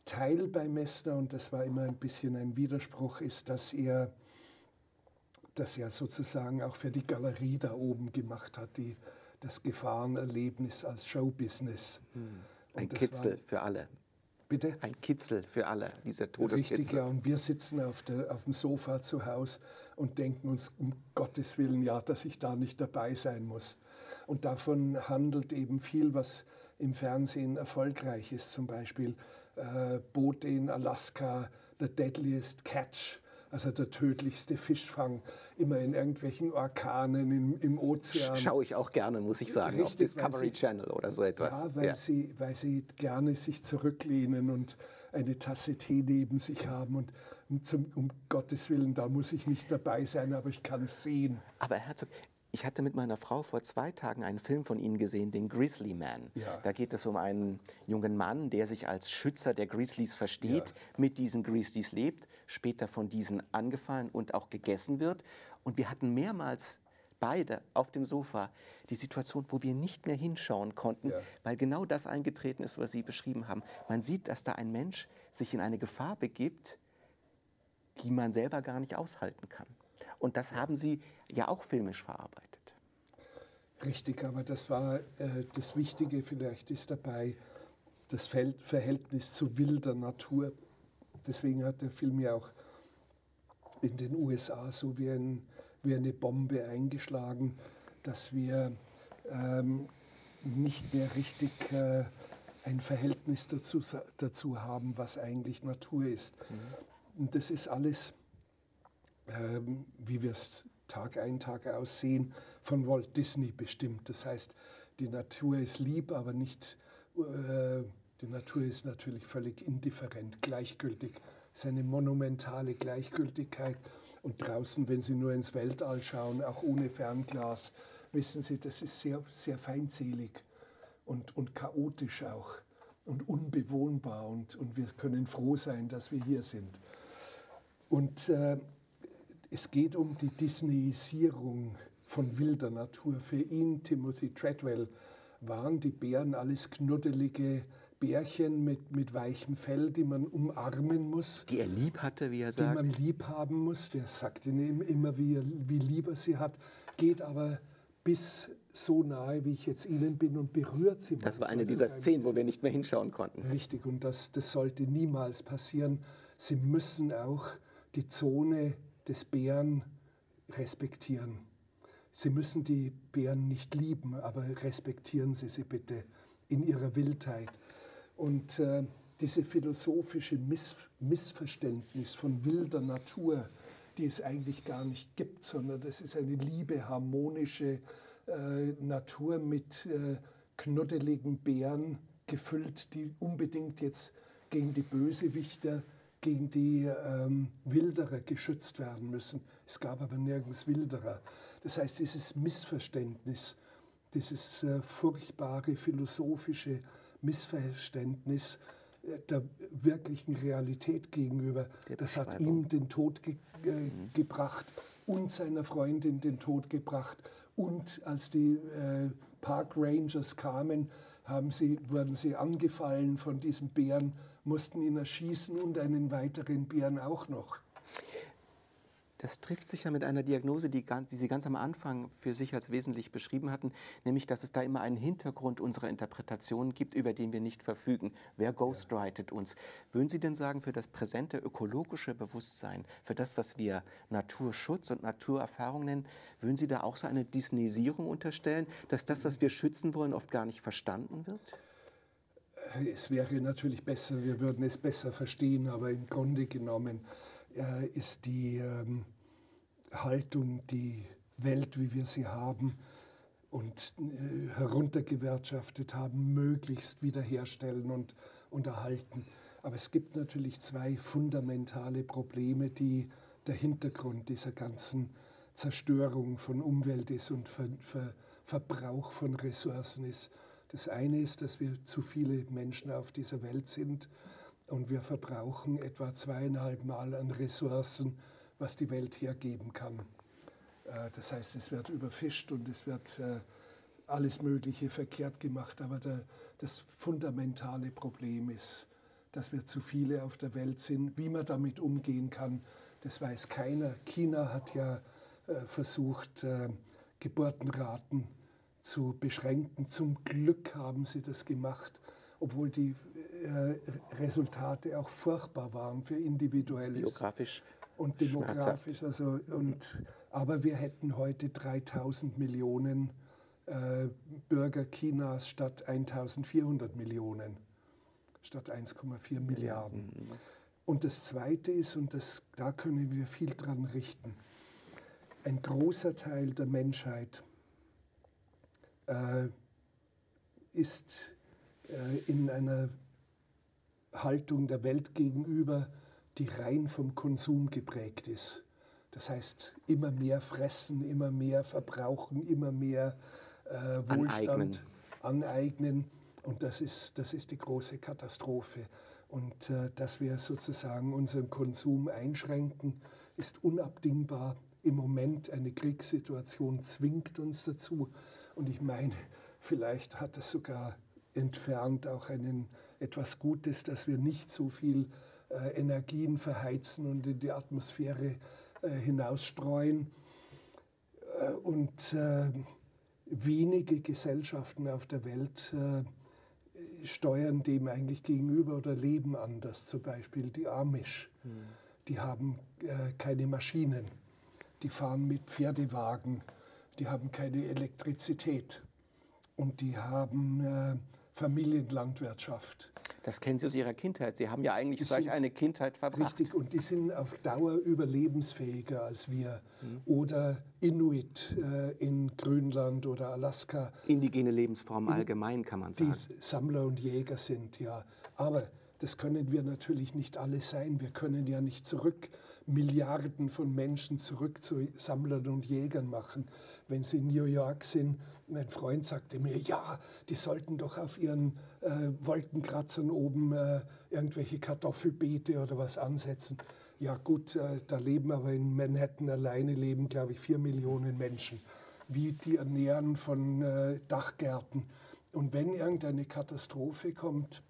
Teil bei Messner, und das war immer ein bisschen ein Widerspruch, ist, dass er das ja sozusagen auch für die Galerie da oben gemacht hat, die, das Gefahrenerlebnis als Showbusiness. Hm. Ein Kitzel war, für alle. Bitte? Ein Kitzel für alle, dieser Todeskitzel. Richtig, ja. Und wir sitzen auf, der, auf dem Sofa zu Hause und denken uns, um Gottes Willen, ja, dass ich da nicht dabei sein muss. Und davon handelt eben viel, was im Fernsehen erfolgreich ist. Zum Beispiel äh, Boote in Alaska, The Deadliest Catch also der tödlichste Fischfang, immer in irgendwelchen Orkanen im, im Ozean. Schaue ich auch gerne, muss ich sagen, Richtig, auf Discovery sie, Channel oder so etwas. Ja, weil, ja. Sie, weil sie gerne sich zurücklehnen und eine Tasse Tee neben sich haben und zum, um Gottes Willen, da muss ich nicht dabei sein, aber ich kann es sehen. Aber Herr Herzog, ich hatte mit meiner Frau vor zwei Tagen einen Film von Ihnen gesehen, den Grizzly Man. Ja. Da geht es um einen jungen Mann, der sich als Schützer der Grizzlies versteht, ja. mit diesen Grizzlies lebt, später von diesen angefallen und auch gegessen wird. Und wir hatten mehrmals beide auf dem Sofa die Situation, wo wir nicht mehr hinschauen konnten, ja. weil genau das eingetreten ist, was Sie beschrieben haben. Man sieht, dass da ein Mensch sich in eine Gefahr begibt, die man selber gar nicht aushalten kann. Und das haben Sie ja auch filmisch verarbeitet. Richtig, aber das war äh, das Wichtige vielleicht ist dabei das Verhältnis zu wilder Natur. Deswegen hat der Film ja auch in den USA so wie, ein, wie eine Bombe eingeschlagen, dass wir ähm, nicht mehr richtig äh, ein Verhältnis dazu, dazu haben, was eigentlich Natur ist. Mhm. Und das ist alles, ähm, wie wir es Tag ein, Tag aus sehen, von Walt Disney bestimmt. Das heißt, die Natur ist lieb, aber nicht, äh, die Natur ist natürlich völlig indifferent, gleichgültig. Es ist eine monumentale Gleichgültigkeit. Und draußen, wenn Sie nur ins Weltall schauen, auch ohne Fernglas, wissen Sie, das ist sehr, sehr feindselig und, und chaotisch auch und unbewohnbar. Und, und wir können froh sein, dass wir hier sind. Und äh, es geht um die Disneyisierung von wilder Natur. Für ihn, Timothy Treadwell, waren die Bären alles knuddelige Bärchen mit, mit weichem Fell, die man umarmen muss. Die er lieb hatte, wie er die sagt. man lieb haben muss. Der sagt ihnen immer, wie, er, wie lieb er sie hat, geht aber bis so nahe, wie ich jetzt Ihnen bin und berührt sie. Das war eine dieser Szenen, wo wir nicht mehr hinschauen konnten. Richtig, und das, das sollte niemals passieren. Sie müssen auch die Zone des Bären respektieren. Sie müssen die Bären nicht lieben, aber respektieren Sie sie bitte in ihrer Wildheit. Und äh, diese philosophische Miss Missverständnis von wilder Natur, die es eigentlich gar nicht gibt, sondern das ist eine liebe, harmonische äh, Natur mit äh, knuddeligen Bären gefüllt, die unbedingt jetzt gegen die Bösewichter, gegen die ähm, Wilderer geschützt werden müssen. Es gab aber nirgends Wilderer. Das heißt, dieses Missverständnis, dieses äh, furchtbare philosophische Missverständnis äh, der wirklichen Realität gegenüber, das hat ihm den Tod ge äh, gebracht und seiner Freundin den Tod gebracht. Und als die äh, Park Rangers kamen, haben sie, wurden sie angefallen von diesen Bären, mussten ihn erschießen und einen weiteren Bären auch noch. Das trifft sich ja mit einer Diagnose, die, die Sie ganz am Anfang für sich als wesentlich beschrieben hatten, nämlich, dass es da immer einen Hintergrund unserer Interpretation gibt, über den wir nicht verfügen. Wer ghostwritet uns? Würden Sie denn sagen, für das präsente ökologische Bewusstsein, für das, was wir Naturschutz und Naturerfahrung nennen, würden Sie da auch so eine Disneyisierung unterstellen, dass das, was wir schützen wollen, oft gar nicht verstanden wird? Es wäre natürlich besser, wir würden es besser verstehen, aber im Grunde genommen äh, ist die ähm, Haltung, die Welt, wie wir sie haben und äh, heruntergewirtschaftet haben, möglichst wiederherstellen und, und erhalten. Aber es gibt natürlich zwei fundamentale Probleme, die der Hintergrund dieser ganzen Zerstörung von Umwelt ist und Ver, Ver, Verbrauch von Ressourcen ist. Das eine ist, dass wir zu viele Menschen auf dieser Welt sind und wir verbrauchen etwa zweieinhalb Mal an Ressourcen, was die Welt hergeben kann. Äh, Das heißt, es wird überfischt und es wird äh, alles Mögliche verkehrt gemacht. Aber das fundamentale Problem ist, dass wir zu viele auf der Welt sind. Wie man damit umgehen kann, das weiß keiner. China hat ja äh, versucht, Geburtenraten zu beschränken. Zum Glück haben sie das gemacht, obwohl die Resultate auch furchtbar waren für Individuelles Biografisch und demografisch. Also, und, aber wir hätten heute 3000 Millionen äh, Bürger Chinas statt 1400 Millionen, statt 1,4 Milliarden. Und das Zweite ist, und das, da können wir viel dran richten, ein großer Teil der Menschheit äh, ist äh, in einer Haltung der Welt gegenüber, die rein vom Konsum geprägt ist. Das heißt, immer mehr fressen, immer mehr verbrauchen, immer mehr äh, Wohlstand aneignen. Und das ist, das ist die große Katastrophe. Und äh, dass wir sozusagen unseren Konsum einschränken, ist unabdingbar. Im Moment eine Kriegssituation zwingt uns dazu. Und ich meine, vielleicht hat es sogar entfernt auch einen, etwas Gutes, dass wir nicht so viel äh, Energien verheizen und in die Atmosphäre äh, hinausstreuen. Äh, und wenige Gesellschaften auf der Welt steuern dem eigentlich gegenüber oder leben anders. Zum Beispiel die Amish. Die haben äh, keine Maschinen. Die fahren mit Pferdewagen. Die haben keine Elektrizität. Und die haben äh, Familienlandwirtschaft. Das kennen Sie aus Ihrer Kindheit. Sie haben ja eigentlich Die solch eine Kindheit verbracht. Richtig, und die sind auf Dauer überlebensfähiger als wir. Oder Inuit äh, in Grönland oder Alaska, Indigene Lebensform allgemein, kann man die sagen. Sammler und Jäger sind, ja. Aber das können wir natürlich nicht alle sein. Wir können ja nicht zurück Milliarden von Menschen zurück zu Sammlern und Jägern machen. Wenn sie in New York sind, mein Freund sagte mir, ja, die sollten doch auf ihren äh, Wolkenkratzern oben äh, irgendwelche Kartoffelbeete oder was ansetzen. Ja gut, äh, da leben aber in Manhattan alleine leben, glaube ich, vier Millionen Menschen. Wie die ernähren von äh, Dachgärten. Und wenn irgendeine Katastrophe kommt,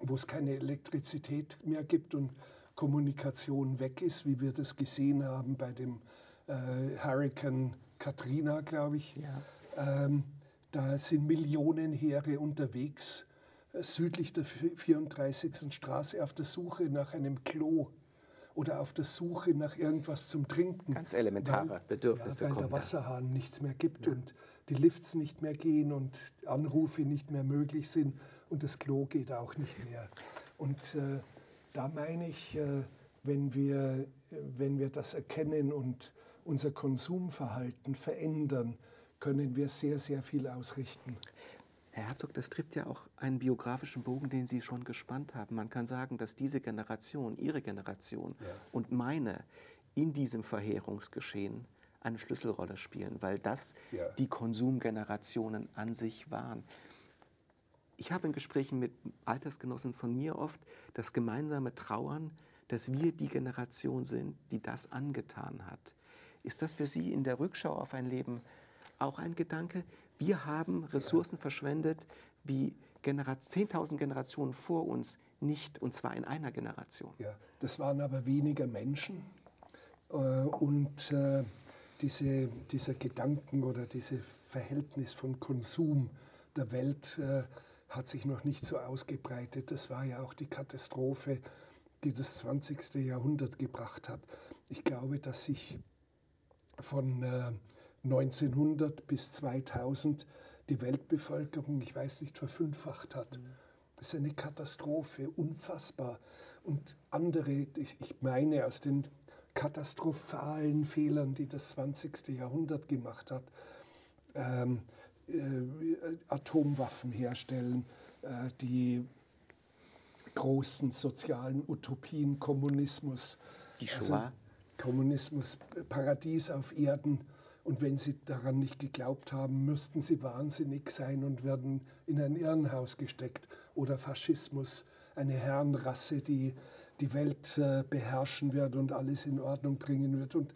wo es keine Elektrizität mehr gibt und Kommunikation weg ist, wie wir das gesehen haben bei dem äh, Hurricane Katrina, glaube ich. Ja. Ähm, da sind Millionen Heere unterwegs, äh, südlich der 34. Straße auf der Suche nach einem Klo oder auf der Suche nach irgendwas zum Trinken. Ganz elementare weil, Bedürfnisse. Ja, weil der Wasserhahn da. nichts mehr gibt ja. und die Lifts nicht mehr gehen und Anrufe nicht mehr möglich sind und das Klo geht auch nicht mehr. Und äh, da meine ich, äh, wenn, wir, wenn wir das erkennen und unser Konsumverhalten verändern, können wir sehr, sehr viel ausrichten. Herr Herzog, das trifft ja auch einen biografischen Bogen, den Sie schon gespannt haben. Man kann sagen, dass diese Generation, Ihre Generation ja. und meine in diesem Verheerungsgeschehen eine Schlüsselrolle spielen, weil das ja. die Konsumgenerationen an sich waren. Ich habe in Gesprächen mit Altersgenossen von mir oft das gemeinsame Trauern, dass wir die Generation sind, die das angetan hat. Ist das für Sie in der Rückschau auf ein Leben auch ein Gedanke? Wir haben Ressourcen verschwendet, wie 10.000 Generationen vor uns nicht, und zwar in einer Generation. Ja, das waren aber weniger Menschen. Äh, und äh, diese, dieser Gedanken oder dieses Verhältnis von Konsum der Welt äh, hat sich noch nicht so ausgebreitet. Das war ja auch die Katastrophe, die das 20. Jahrhundert gebracht hat. Ich glaube, dass sich von 1900 bis 2000 die Weltbevölkerung, ich weiß nicht, verfünffacht hat. Das ist eine Katastrophe, unfassbar. Und andere, ich, meine aus den katastrophalen Fehlern, die das 20. Jahrhundert gemacht hat, ähm, äh, Atomwaffen herstellen, äh, die großen sozialen Utopien, Kommunismus. Die Shoah. Also Kommunismus, Paradies auf Erden und wenn sie daran nicht geglaubt haben, müssten sie wahnsinnig sein und werden in ein Irrenhaus gesteckt. Oder Faschismus, eine Herrenrasse, die die Welt äh, beherrschen wird und alles in Ordnung bringen wird und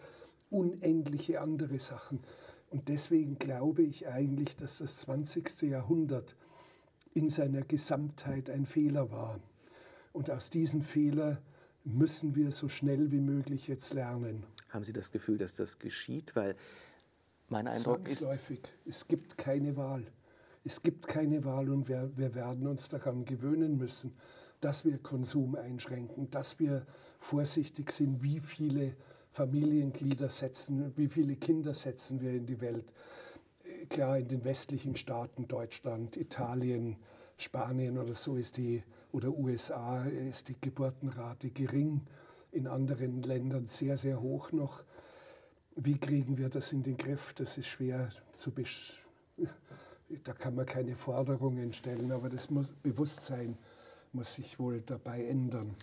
unendliche andere Sachen. Und deswegen glaube ich eigentlich, dass das 20. Jahrhundert in seiner Gesamtheit ein Fehler war. Und aus diesem Fehler müssen wir so schnell wie möglich jetzt lernen. Haben Sie das Gefühl, dass das geschieht? Weil mein Eindruck ist. Es gibt keine Wahl. Es gibt keine Wahl und wir, wir werden uns daran gewöhnen müssen, dass wir Konsum einschränken, dass wir vorsichtig sind, wie viele Familienglieder setzen, wie viele Kinder setzen wir in die Welt. Klar, in den westlichen Staaten, Deutschland, Italien, Spanien oder so ist die, oder USA ist die Geburtenrate gering, in anderen Ländern sehr, sehr hoch noch. Wie kriegen wir das in den Griff? Das ist schwer zu besch da kann man keine Forderungen stellen, aber das muss, Bewusstsein muss sich wohl dabei ändern.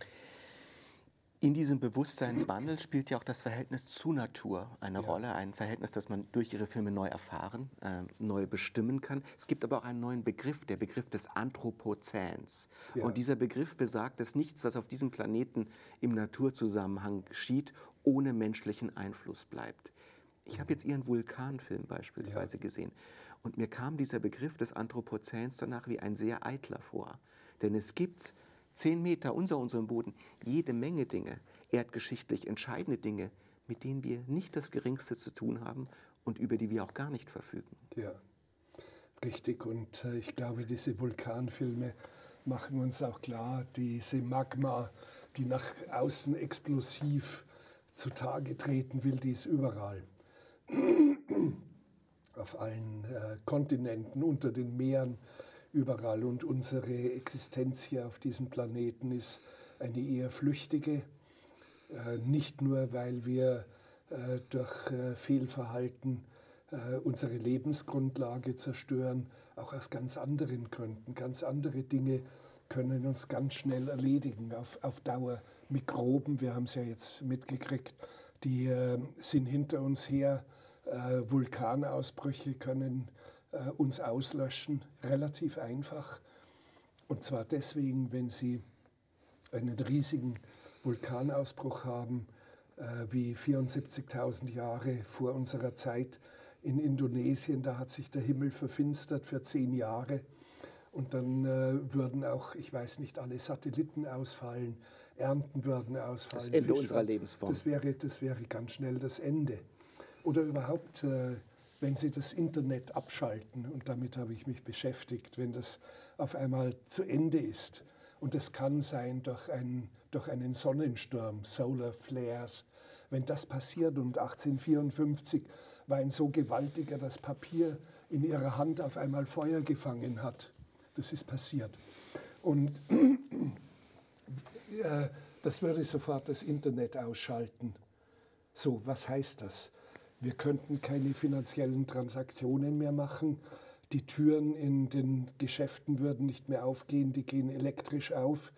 In diesem Bewusstseinswandel spielt ja auch das Verhältnis zu Natur eine ja. Rolle, ein Verhältnis, das man durch ihre Filme neu erfahren, äh, neu bestimmen kann. Es gibt aber auch einen neuen Begriff, der Begriff des Anthropozäns. Ja. Und dieser Begriff besagt, dass nichts, was auf diesem Planeten im Naturzusammenhang geschieht, ohne menschlichen Einfluss bleibt. Ich habe jetzt Ihren Vulkanfilm beispielsweise ja. gesehen und mir kam dieser Begriff des Anthropozäns danach wie ein sehr eitler vor. Denn es gibt zehn Meter unter unserem Boden jede Menge Dinge, erdgeschichtlich entscheidende Dinge, mit denen wir nicht das Geringste zu tun haben und über die wir auch gar nicht verfügen. Ja, richtig. Und äh, ich glaube, diese Vulkanfilme machen uns auch klar, diese Magma, die nach außen explosiv zutage treten will, die ist überall. Auf allen äh, Kontinenten, unter den Meeren, überall. Und unsere Existenz hier auf diesem Planeten ist eine eher flüchtige. Äh, nicht nur, weil wir äh, durch äh, Fehlverhalten unsere Lebensgrundlage zerstören, auch aus ganz anderen Gründen. Ganz andere Dinge können uns ganz schnell erledigen auf, auf Dauer. Mikroben, wir haben es ja jetzt mitgekriegt, die sind hinter uns her. Vulkanausbrüche können äh, uns auslöschen, relativ einfach. Und zwar deswegen, wenn Sie einen riesigen Vulkanausbruch haben, äh, wie 74.000 Jahre vor unserer Zeit in Indonesien. Da hat sich der Himmel verfinstert für zehn Jahre Und dann äh, würden auch, ich weiß nicht, alle Satelliten ausfallen, Ernten würden ausfallen. Das Ende Fischer. unserer Lebensform. Das wäre, das wäre ganz schnell das Ende. Oder überhaupt, äh, wenn Sie das Internet abschalten, und damit habe ich mich beschäftigt, wenn das auf einmal zu Ende ist, und das kann sein durch, ein, durch einen Sonnensturm, Solar Flares, wenn das passiert und 1854 war ein so gewaltiger, dass Papier in ihrer Hand auf einmal Feuer gefangen hat. Das ist passiert. Und äh, das würde sofort das Internet ausschalten. So, was heißt das? Wir könnten keine finanziellen Transaktionen mehr machen. Die Türen in den Geschäften würden nicht mehr aufgehen, die gehen elektrisch auf.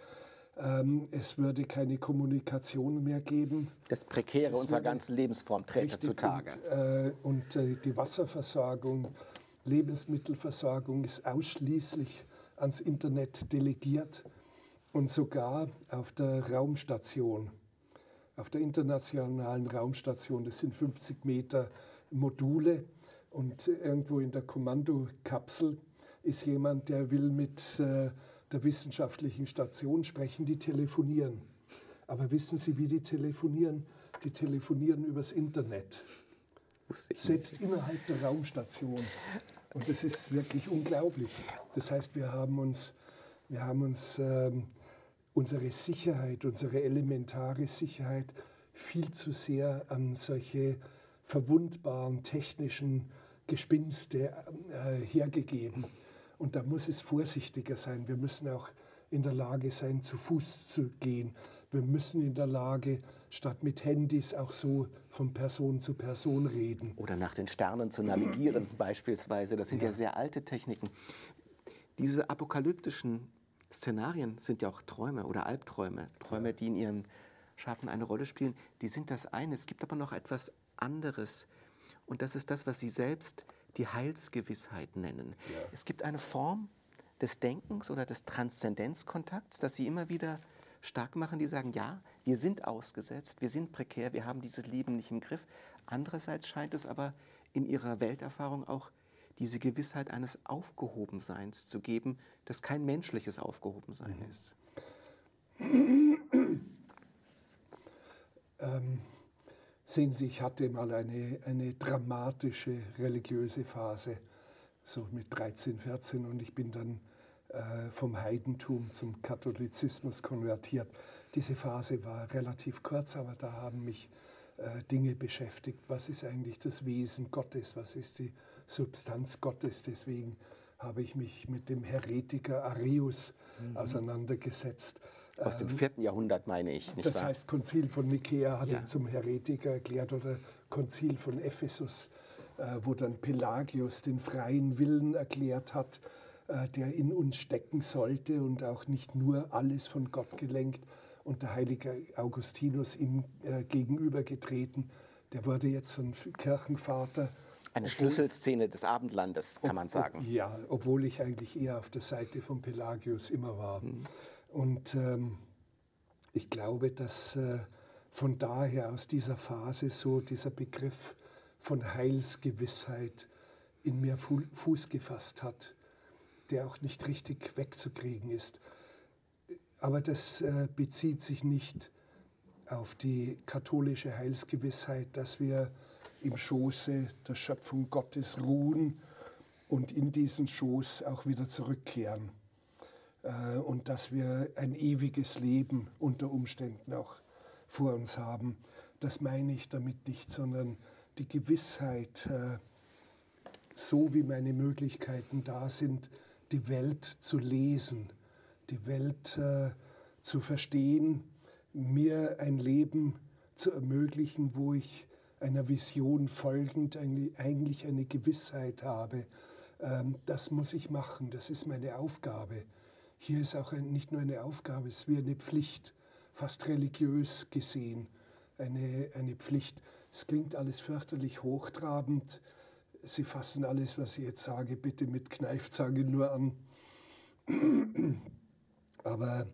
Ähm, es würde keine Kommunikation mehr geben. Das Prekäre unserer ganzen Lebensform trägt zutage. Und, äh, und äh, die Wasserversorgung, Lebensmittelversorgung ist ausschließlich ans Internet delegiert und sogar auf der Raumstation, auf der internationalen Raumstation, das sind 50 Meter Module und irgendwo in der Kommandokapsel ist jemand, der will mit äh, der wissenschaftlichen Station sprechen, die telefonieren. Aber wissen Sie, wie die telefonieren? Die telefonieren übers Internet. Selbst innerhalb der Raumstation. Und das ist wirklich unglaublich. Das heißt, wir haben uns, wir haben uns ähm, unsere Sicherheit, unsere elementare Sicherheit viel zu sehr an solche verwundbaren technischen Gespinste äh, hergegeben. Und da muss es vorsichtiger sein. Wir müssen auch in der Lage sein, zu Fuß zu gehen. Wir müssen in der Lage, statt mit Handys auch so von Person zu Person reden. Oder nach den Sternen zu navigieren beispielsweise. Das sind ja. ja sehr alte Techniken. Diese apokalyptischen Szenarien sind ja auch Träume oder Albträume, Träume, die in ihrem Schaffen eine Rolle spielen. Die sind das eine. Es gibt aber noch etwas anderes. Und das ist das, was Sie selbst die Heilsgewissheit nennen. Ja. Es gibt eine Form des Denkens oder des Transzendenzkontakts, das Sie immer wieder stark machen, die sagen, ja, wir sind ausgesetzt, wir sind prekär, wir haben dieses Leben nicht im Griff. Andererseits scheint es aber in Ihrer Welterfahrung auch diese Gewissheit eines Aufgehobenseins zu geben, das kein menschliches Aufgehobensein mhm. ist. Ähm, sehen Sie, ich hatte mal eine, eine dramatische religiöse Phase, so mit 13, 14, und ich bin dann äh, vom Heidentum zum Katholizismus konvertiert. Diese Phase war relativ kurz, aber da haben mich Dinge beschäftigt. Was ist eigentlich das Wesen Gottes? Was ist die Substanz Gottes. Deswegen habe ich mich mit dem Heretiker Arius mhm. auseinandergesetzt. Aus dem ähm, vierten Jahrhundert meine ich. Nicht das wahr? heißt, Konzil von Nikäa hat ja. ihn zum Heretiker erklärt oder Konzil von Ephesus, äh, wo dann Pelagius den freien Willen erklärt hat, äh, der in uns stecken sollte und auch nicht nur alles von Gott gelenkt. Und der heilige Augustinus ihm äh, gegenübergetreten, der wurde jetzt ein Kirchenvater eine obwohl, Schlüsselszene des Abendlandes, kann ob, man sagen. Ob, ja, obwohl ich eigentlich eher auf der Seite von Pelagius immer war. Mhm. Und ähm, ich glaube, dass äh, von daher aus dieser Phase so dieser Begriff von Heilsgewissheit in mir Fuß gefasst hat, der auch nicht richtig wegzukriegen ist. Aber das äh, bezieht sich nicht auf die katholische Heilsgewissheit, dass wir im Schoße der Schöpfung Gottes ruhen und in diesen Schoß auch wieder zurückkehren. Äh, und dass wir ein ewiges Leben unter Umständen auch vor uns haben. Das meine ich damit nicht, sondern die Gewissheit, äh, so wie meine Möglichkeiten da sind, die Welt zu lesen, die Welt äh, zu verstehen, mir ein Leben zu ermöglichen, wo ich einer Vision folgend eigentlich eine Gewissheit habe. Ähm, das muss ich machen, das ist meine Aufgabe. Hier ist auch nicht nur eine Aufgabe, es ist wie eine Pflicht, fast religiös gesehen, eine, eine Pflicht. Es klingt alles fürchterlich hochtrabend. Sie fassen alles, was ich jetzt sage, bitte mit Kneifzange nur an. Aber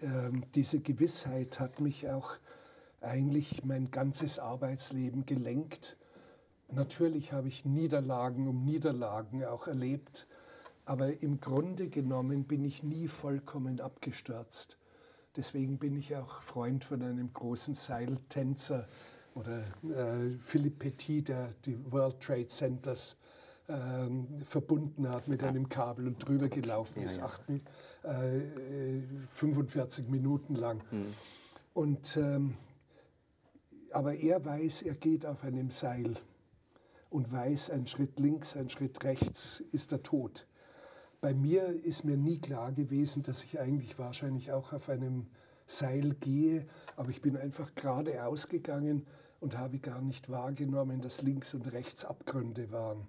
ähm, diese Gewissheit hat mich auch eigentlich mein ganzes Arbeitsleben gelenkt. Natürlich habe ich Niederlagen um Niederlagen auch erlebt, Aber im Grunde genommen bin ich nie vollkommen abgestürzt. Deswegen bin ich auch Freund von einem großen Seiltänzer oder äh, Philippe Petit, der die World Trade Centers ähm, verbunden hat mit einem Kabel und drüber gelaufen ist, ja, ja. Äh, 45 Minuten lang. Mhm. Und, ähm, aber er weiß, er geht auf einem Seil und weiß, ein Schritt links, ein Schritt rechts ist der Tod. Bei mir ist mir nie klar gewesen, dass ich eigentlich wahrscheinlich auch auf einem Seil gehe, aber ich bin einfach geradeaus gegangen und habe gar nicht wahrgenommen, dass links und rechts Abgründe waren.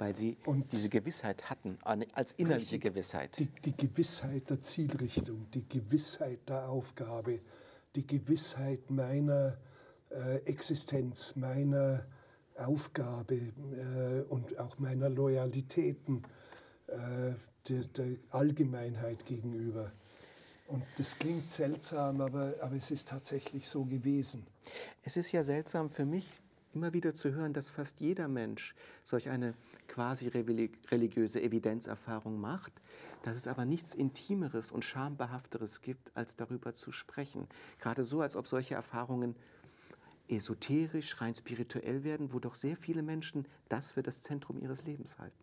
Weil Sie und diese Gewissheit hatten, als innerliche richtig, Gewissheit. Die, die Gewissheit der Zielrichtung, die Gewissheit der Aufgabe, die Gewissheit meiner äh, Existenz, meiner Aufgabe äh, und auch meiner Loyalitäten äh, der, der, Allgemeinheit gegenüber. Und das klingt seltsam, aber, aber es ist tatsächlich so gewesen. Es ist ja seltsam für mich, immer wieder zu hören, dass fast jeder Mensch solch eine quasi religiöse Evidenzerfahrung macht, dass es aber nichts Intimeres und Schambehafteres gibt, als darüber zu sprechen. Gerade so, als ob solche Erfahrungen esoterisch, rein spirituell werden, wo doch sehr viele Menschen das für das Zentrum ihres Lebens halten.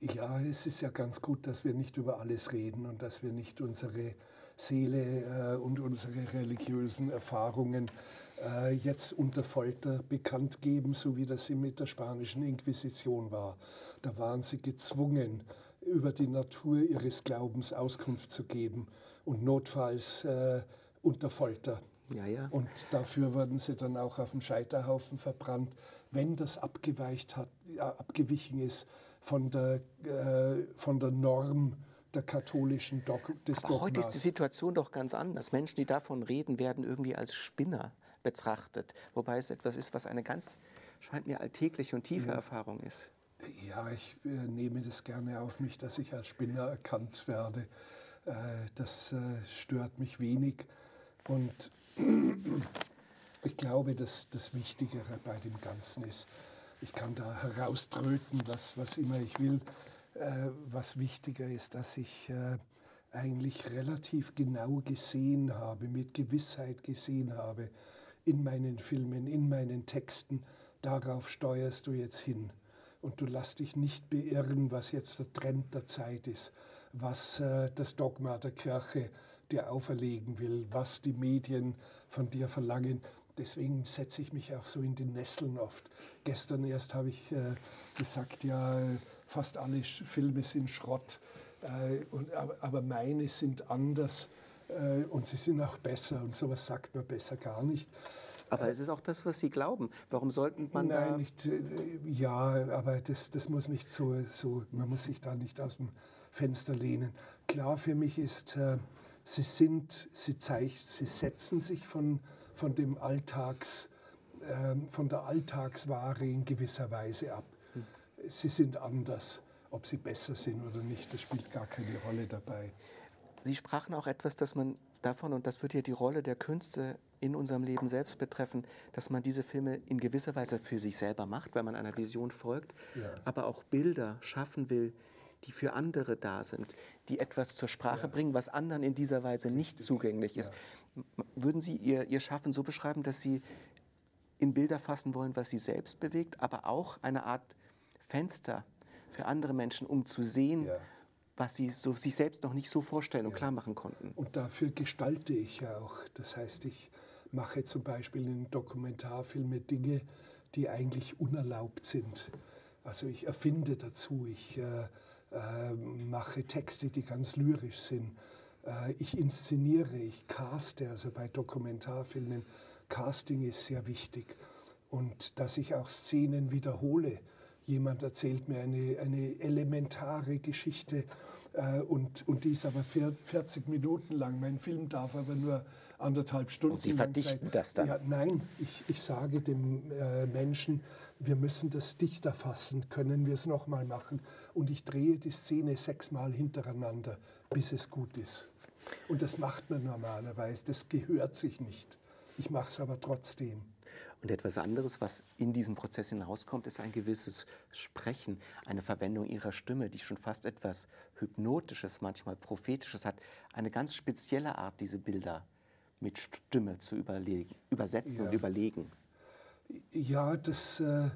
Ja, es ist ja ganz gut, dass wir nicht über alles reden und dass wir nicht unsere Seele äh, und unsere religiösen Erfahrungen äh, jetzt unter Folter bekannt geben, so wie das mit der spanischen Inquisition war. Da waren sie gezwungen, über die Natur ihres Glaubens Auskunft zu geben und notfalls äh, unter Folter. Ja, ja. Und dafür wurden sie dann auch auf dem Scheiterhaufen verbrannt, wenn das abgeweicht hat, abgewichen ist von der, äh, von der Norm der katholischen Dog des Aber Dogmas. Heute ist die Situation doch ganz anders. Menschen, die davon reden, werden irgendwie als Spinner betrachtet, wobei es etwas ist, was eine ganz, scheint mir, alltägliche und tiefe ja. Erfahrung ist. Ja, ich äh, nehme das gerne auf mich, dass ich als Spinner erkannt werde. Äh, das äh, stört mich wenig. Und ich glaube, dass das Wichtigere bei dem Ganzen ist, ich kann da herauströten, was, was immer ich will. Äh, was wichtiger ist, dass ich äh, eigentlich relativ genau gesehen habe, mit Gewissheit gesehen habe, in meinen Filmen, in meinen Texten, darauf steuerst du jetzt hin. Und du lass dich nicht beirren, was jetzt der Trend der Zeit ist, was äh, das Dogma der Kirche dir auferlegen will, was die Medien von dir verlangen. Deswegen setze ich mich auch so in die Nesseln oft. Gestern erst habe ich äh, gesagt, ja, fast alle Filme sind Schrott, äh, und, aber, aber, meine sind anders äh, und sie sind auch besser und sowas sagt man besser gar nicht. Aber es ist auch das, was Sie glauben. Warum sollten man Nein, da nicht, äh, ja, aber das, das muss nicht so, so, man muss sich da nicht aus dem Fenster lehnen. Klar für mich ist, äh, sie sind, sie zeigt, sie setzen sich von von dem Alltags, äh, von der Alltagsware in gewisser Weise ab. Sie sind anders. Ob sie besser sind oder nicht, das spielt gar keine Rolle dabei. Sie sprachen auch etwas, dass man davon, und das wird ja die Rolle der Künste in unserem Leben selbst betreffen, dass man diese Filme in gewisser Weise für sich selber macht, weil man einer Vision folgt, ja. aber auch Bilder schaffen will, die für andere da sind, die etwas zur Sprache ja. bringen, was anderen in dieser Weise nicht zugänglich ist. Würden Sie Ihr, Ihr Schaffen so beschreiben, dass Sie in Bilder fassen wollen, was Sie selbst bewegt, aber auch eine Art Fenster für andere Menschen, um zu sehen, ja. was sie so, sich selbst noch nicht so vorstellen und ja. klar machen konnten? Und dafür gestalte ich ja auch. Das heißt, ich mache zum Beispiel in Dokumentarfilmen Dinge, die eigentlich unerlaubt sind. Also ich erfinde dazu, ich äh, äh, mache Texte, die ganz lyrisch sind. Äh, ich inszeniere, ich caste, also bei Dokumentarfilmen, Casting ist sehr wichtig. Und dass ich auch Szenen wiederhole. Jemand erzählt mir eine, eine elementare Geschichte äh, und, und die ist aber 40 Minuten lang. Mein Film darf aber nur anderthalb Stunden. Und Sie verdichten sein. das dann? Ja, nein, ich, ich sage dem äh, Menschen, wir müssen das dichter fassen, können wir es nochmal machen. Und ich drehe die Szene sechsmal hintereinander, bis es gut ist. Und das macht man normalerweise, das gehört sich nicht. Ich mache es aber trotzdem. Und etwas anderes, was in diesem Prozess hinauskommt, ist ein gewisses Sprechen, eine Verwendung ihrer Stimme, die schon fast etwas Hypnotisches, manchmal Prophetisches hat. Eine ganz spezielle Art, diese Bilder mit Stimme zu überlegen, übersetzen Ja. und überlegen. Ja, das äh,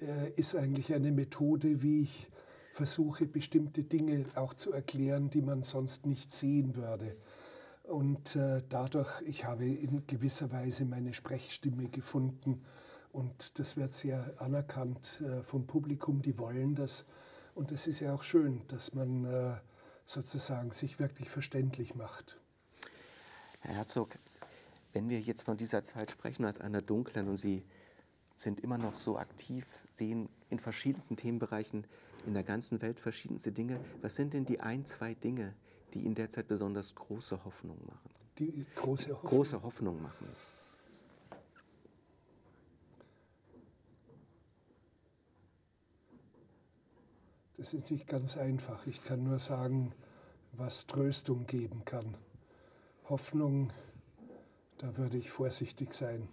äh, ist eigentlich eine Methode, wie ich versuche, bestimmte Dinge auch zu erklären, die man sonst nicht sehen würde. Und äh, dadurch, ich habe in gewisser Weise meine Sprechstimme gefunden und das wird sehr anerkannt äh, vom Publikum, die wollen das. Und es ist ja auch schön, dass man äh, sozusagen sich wirklich verständlich macht. Herr Herzog, wenn wir jetzt von dieser Zeit sprechen als einer dunklen und Sie sind immer noch so aktiv, sehen in verschiedensten Themenbereichen in der ganzen Welt verschiedenste Dinge. Was sind denn die ein, zwei Dinge, die Ihnen derzeit besonders große Hoffnung machen? Die große Hoffnung. Große Hoffnung machen. Das ist nicht ganz einfach. Ich kann nur sagen, was Tröstung geben kann. Hoffnung, da würde ich vorsichtig sein.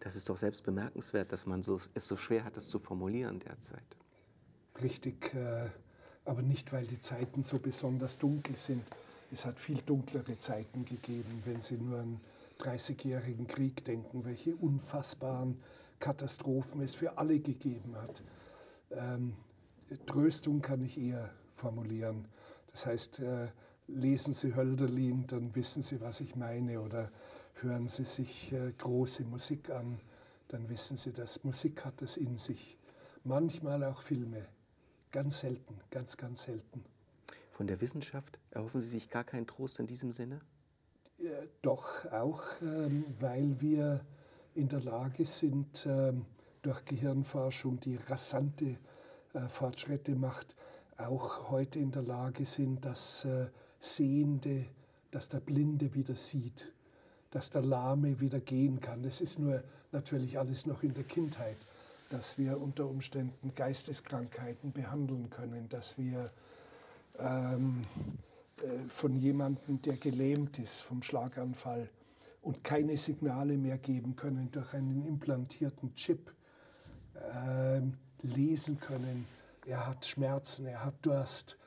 Das ist doch selbst bemerkenswert, dass man so, es so schwer hat, es zu formulieren derzeit. Richtig, äh, aber nicht, weil die Zeiten so besonders dunkel sind. Es hat viel dunklere Zeiten gegeben, wenn Sie nur an 30-jährigen Krieg denken, welche unfassbaren Katastrophen es für alle gegeben hat. Ähm, Tröstung kann ich eher formulieren. Das heißt, äh, lesen Sie Hölderlin, dann wissen Sie, was ich meine. Oder hören Sie sich äh, große Musik an, dann wissen Sie, dass Musik hat es in sich. Manchmal auch Filme. Ganz selten, ganz, ganz selten. Von der Wissenschaft erhoffen Sie sich gar keinen Trost in diesem Sinne? Ja, doch auch, ähm, weil wir in der Lage sind, ähm, durch Gehirnforschung, die rasante äh, Fortschritte macht, auch heute in der Lage sind, dass äh, Sehende, dass der Blinde wieder sieht, dass der Lahme wieder gehen kann. Das ist nur natürlich alles noch in der Kindheit, dass wir unter Umständen Geisteskrankheiten behandeln können, dass wir ähm, äh, von jemandem, der gelähmt ist vom Schlaganfall und keine Signale mehr geben können, durch einen implantierten Chip ähm, lesen können. Er hat Schmerzen, er hat Durst,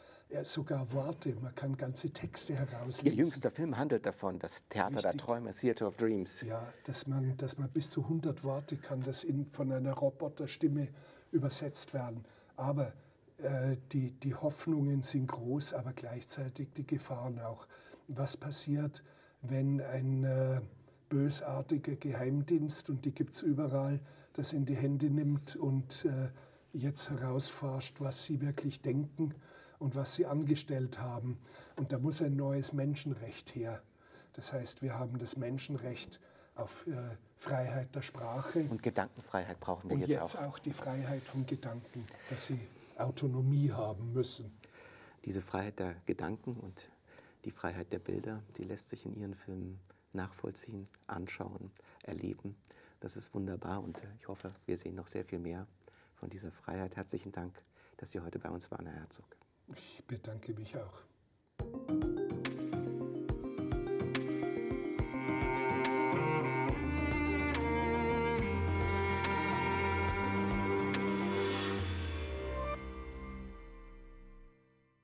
sogar Worte, man kann ganze Texte Ihr herauslesen. jüngster Film handelt davon, das Theater der Richtig. Träume, Theater of Dreams. Ja, dass man, dass man bis zu 100 Worte kann, das in, von einer Roboterstimme übersetzt werden. Aber äh, die, die Hoffnungen sind groß, aber gleichzeitig die Gefahren auch. Was passiert, wenn ein äh, bösartiger Geheimdienst, und die gibt es überall, das in die Hände nimmt und äh, jetzt herausforscht, was sie wirklich denken und was sie angestellt haben. Und da muss ein neues Menschenrecht her. Das heißt, wir haben das Menschenrecht auf äh, Freiheit der Sprache Und Gedankenfreiheit brauchen wir und jetzt, jetzt auch. auch die Freiheit von Gedanken, dass sie Autonomie haben müssen. Diese Freiheit der Gedanken und die Freiheit der Bilder, die lässt sich in Ihren Filmen nachvollziehen, anschauen, erleben. Das ist wunderbar und äh, ich hoffe, wir sehen noch sehr viel mehr von dieser Freiheit. Herzlichen Dank, dass Sie heute bei uns waren, Herr Herzog. Ich bedanke mich auch.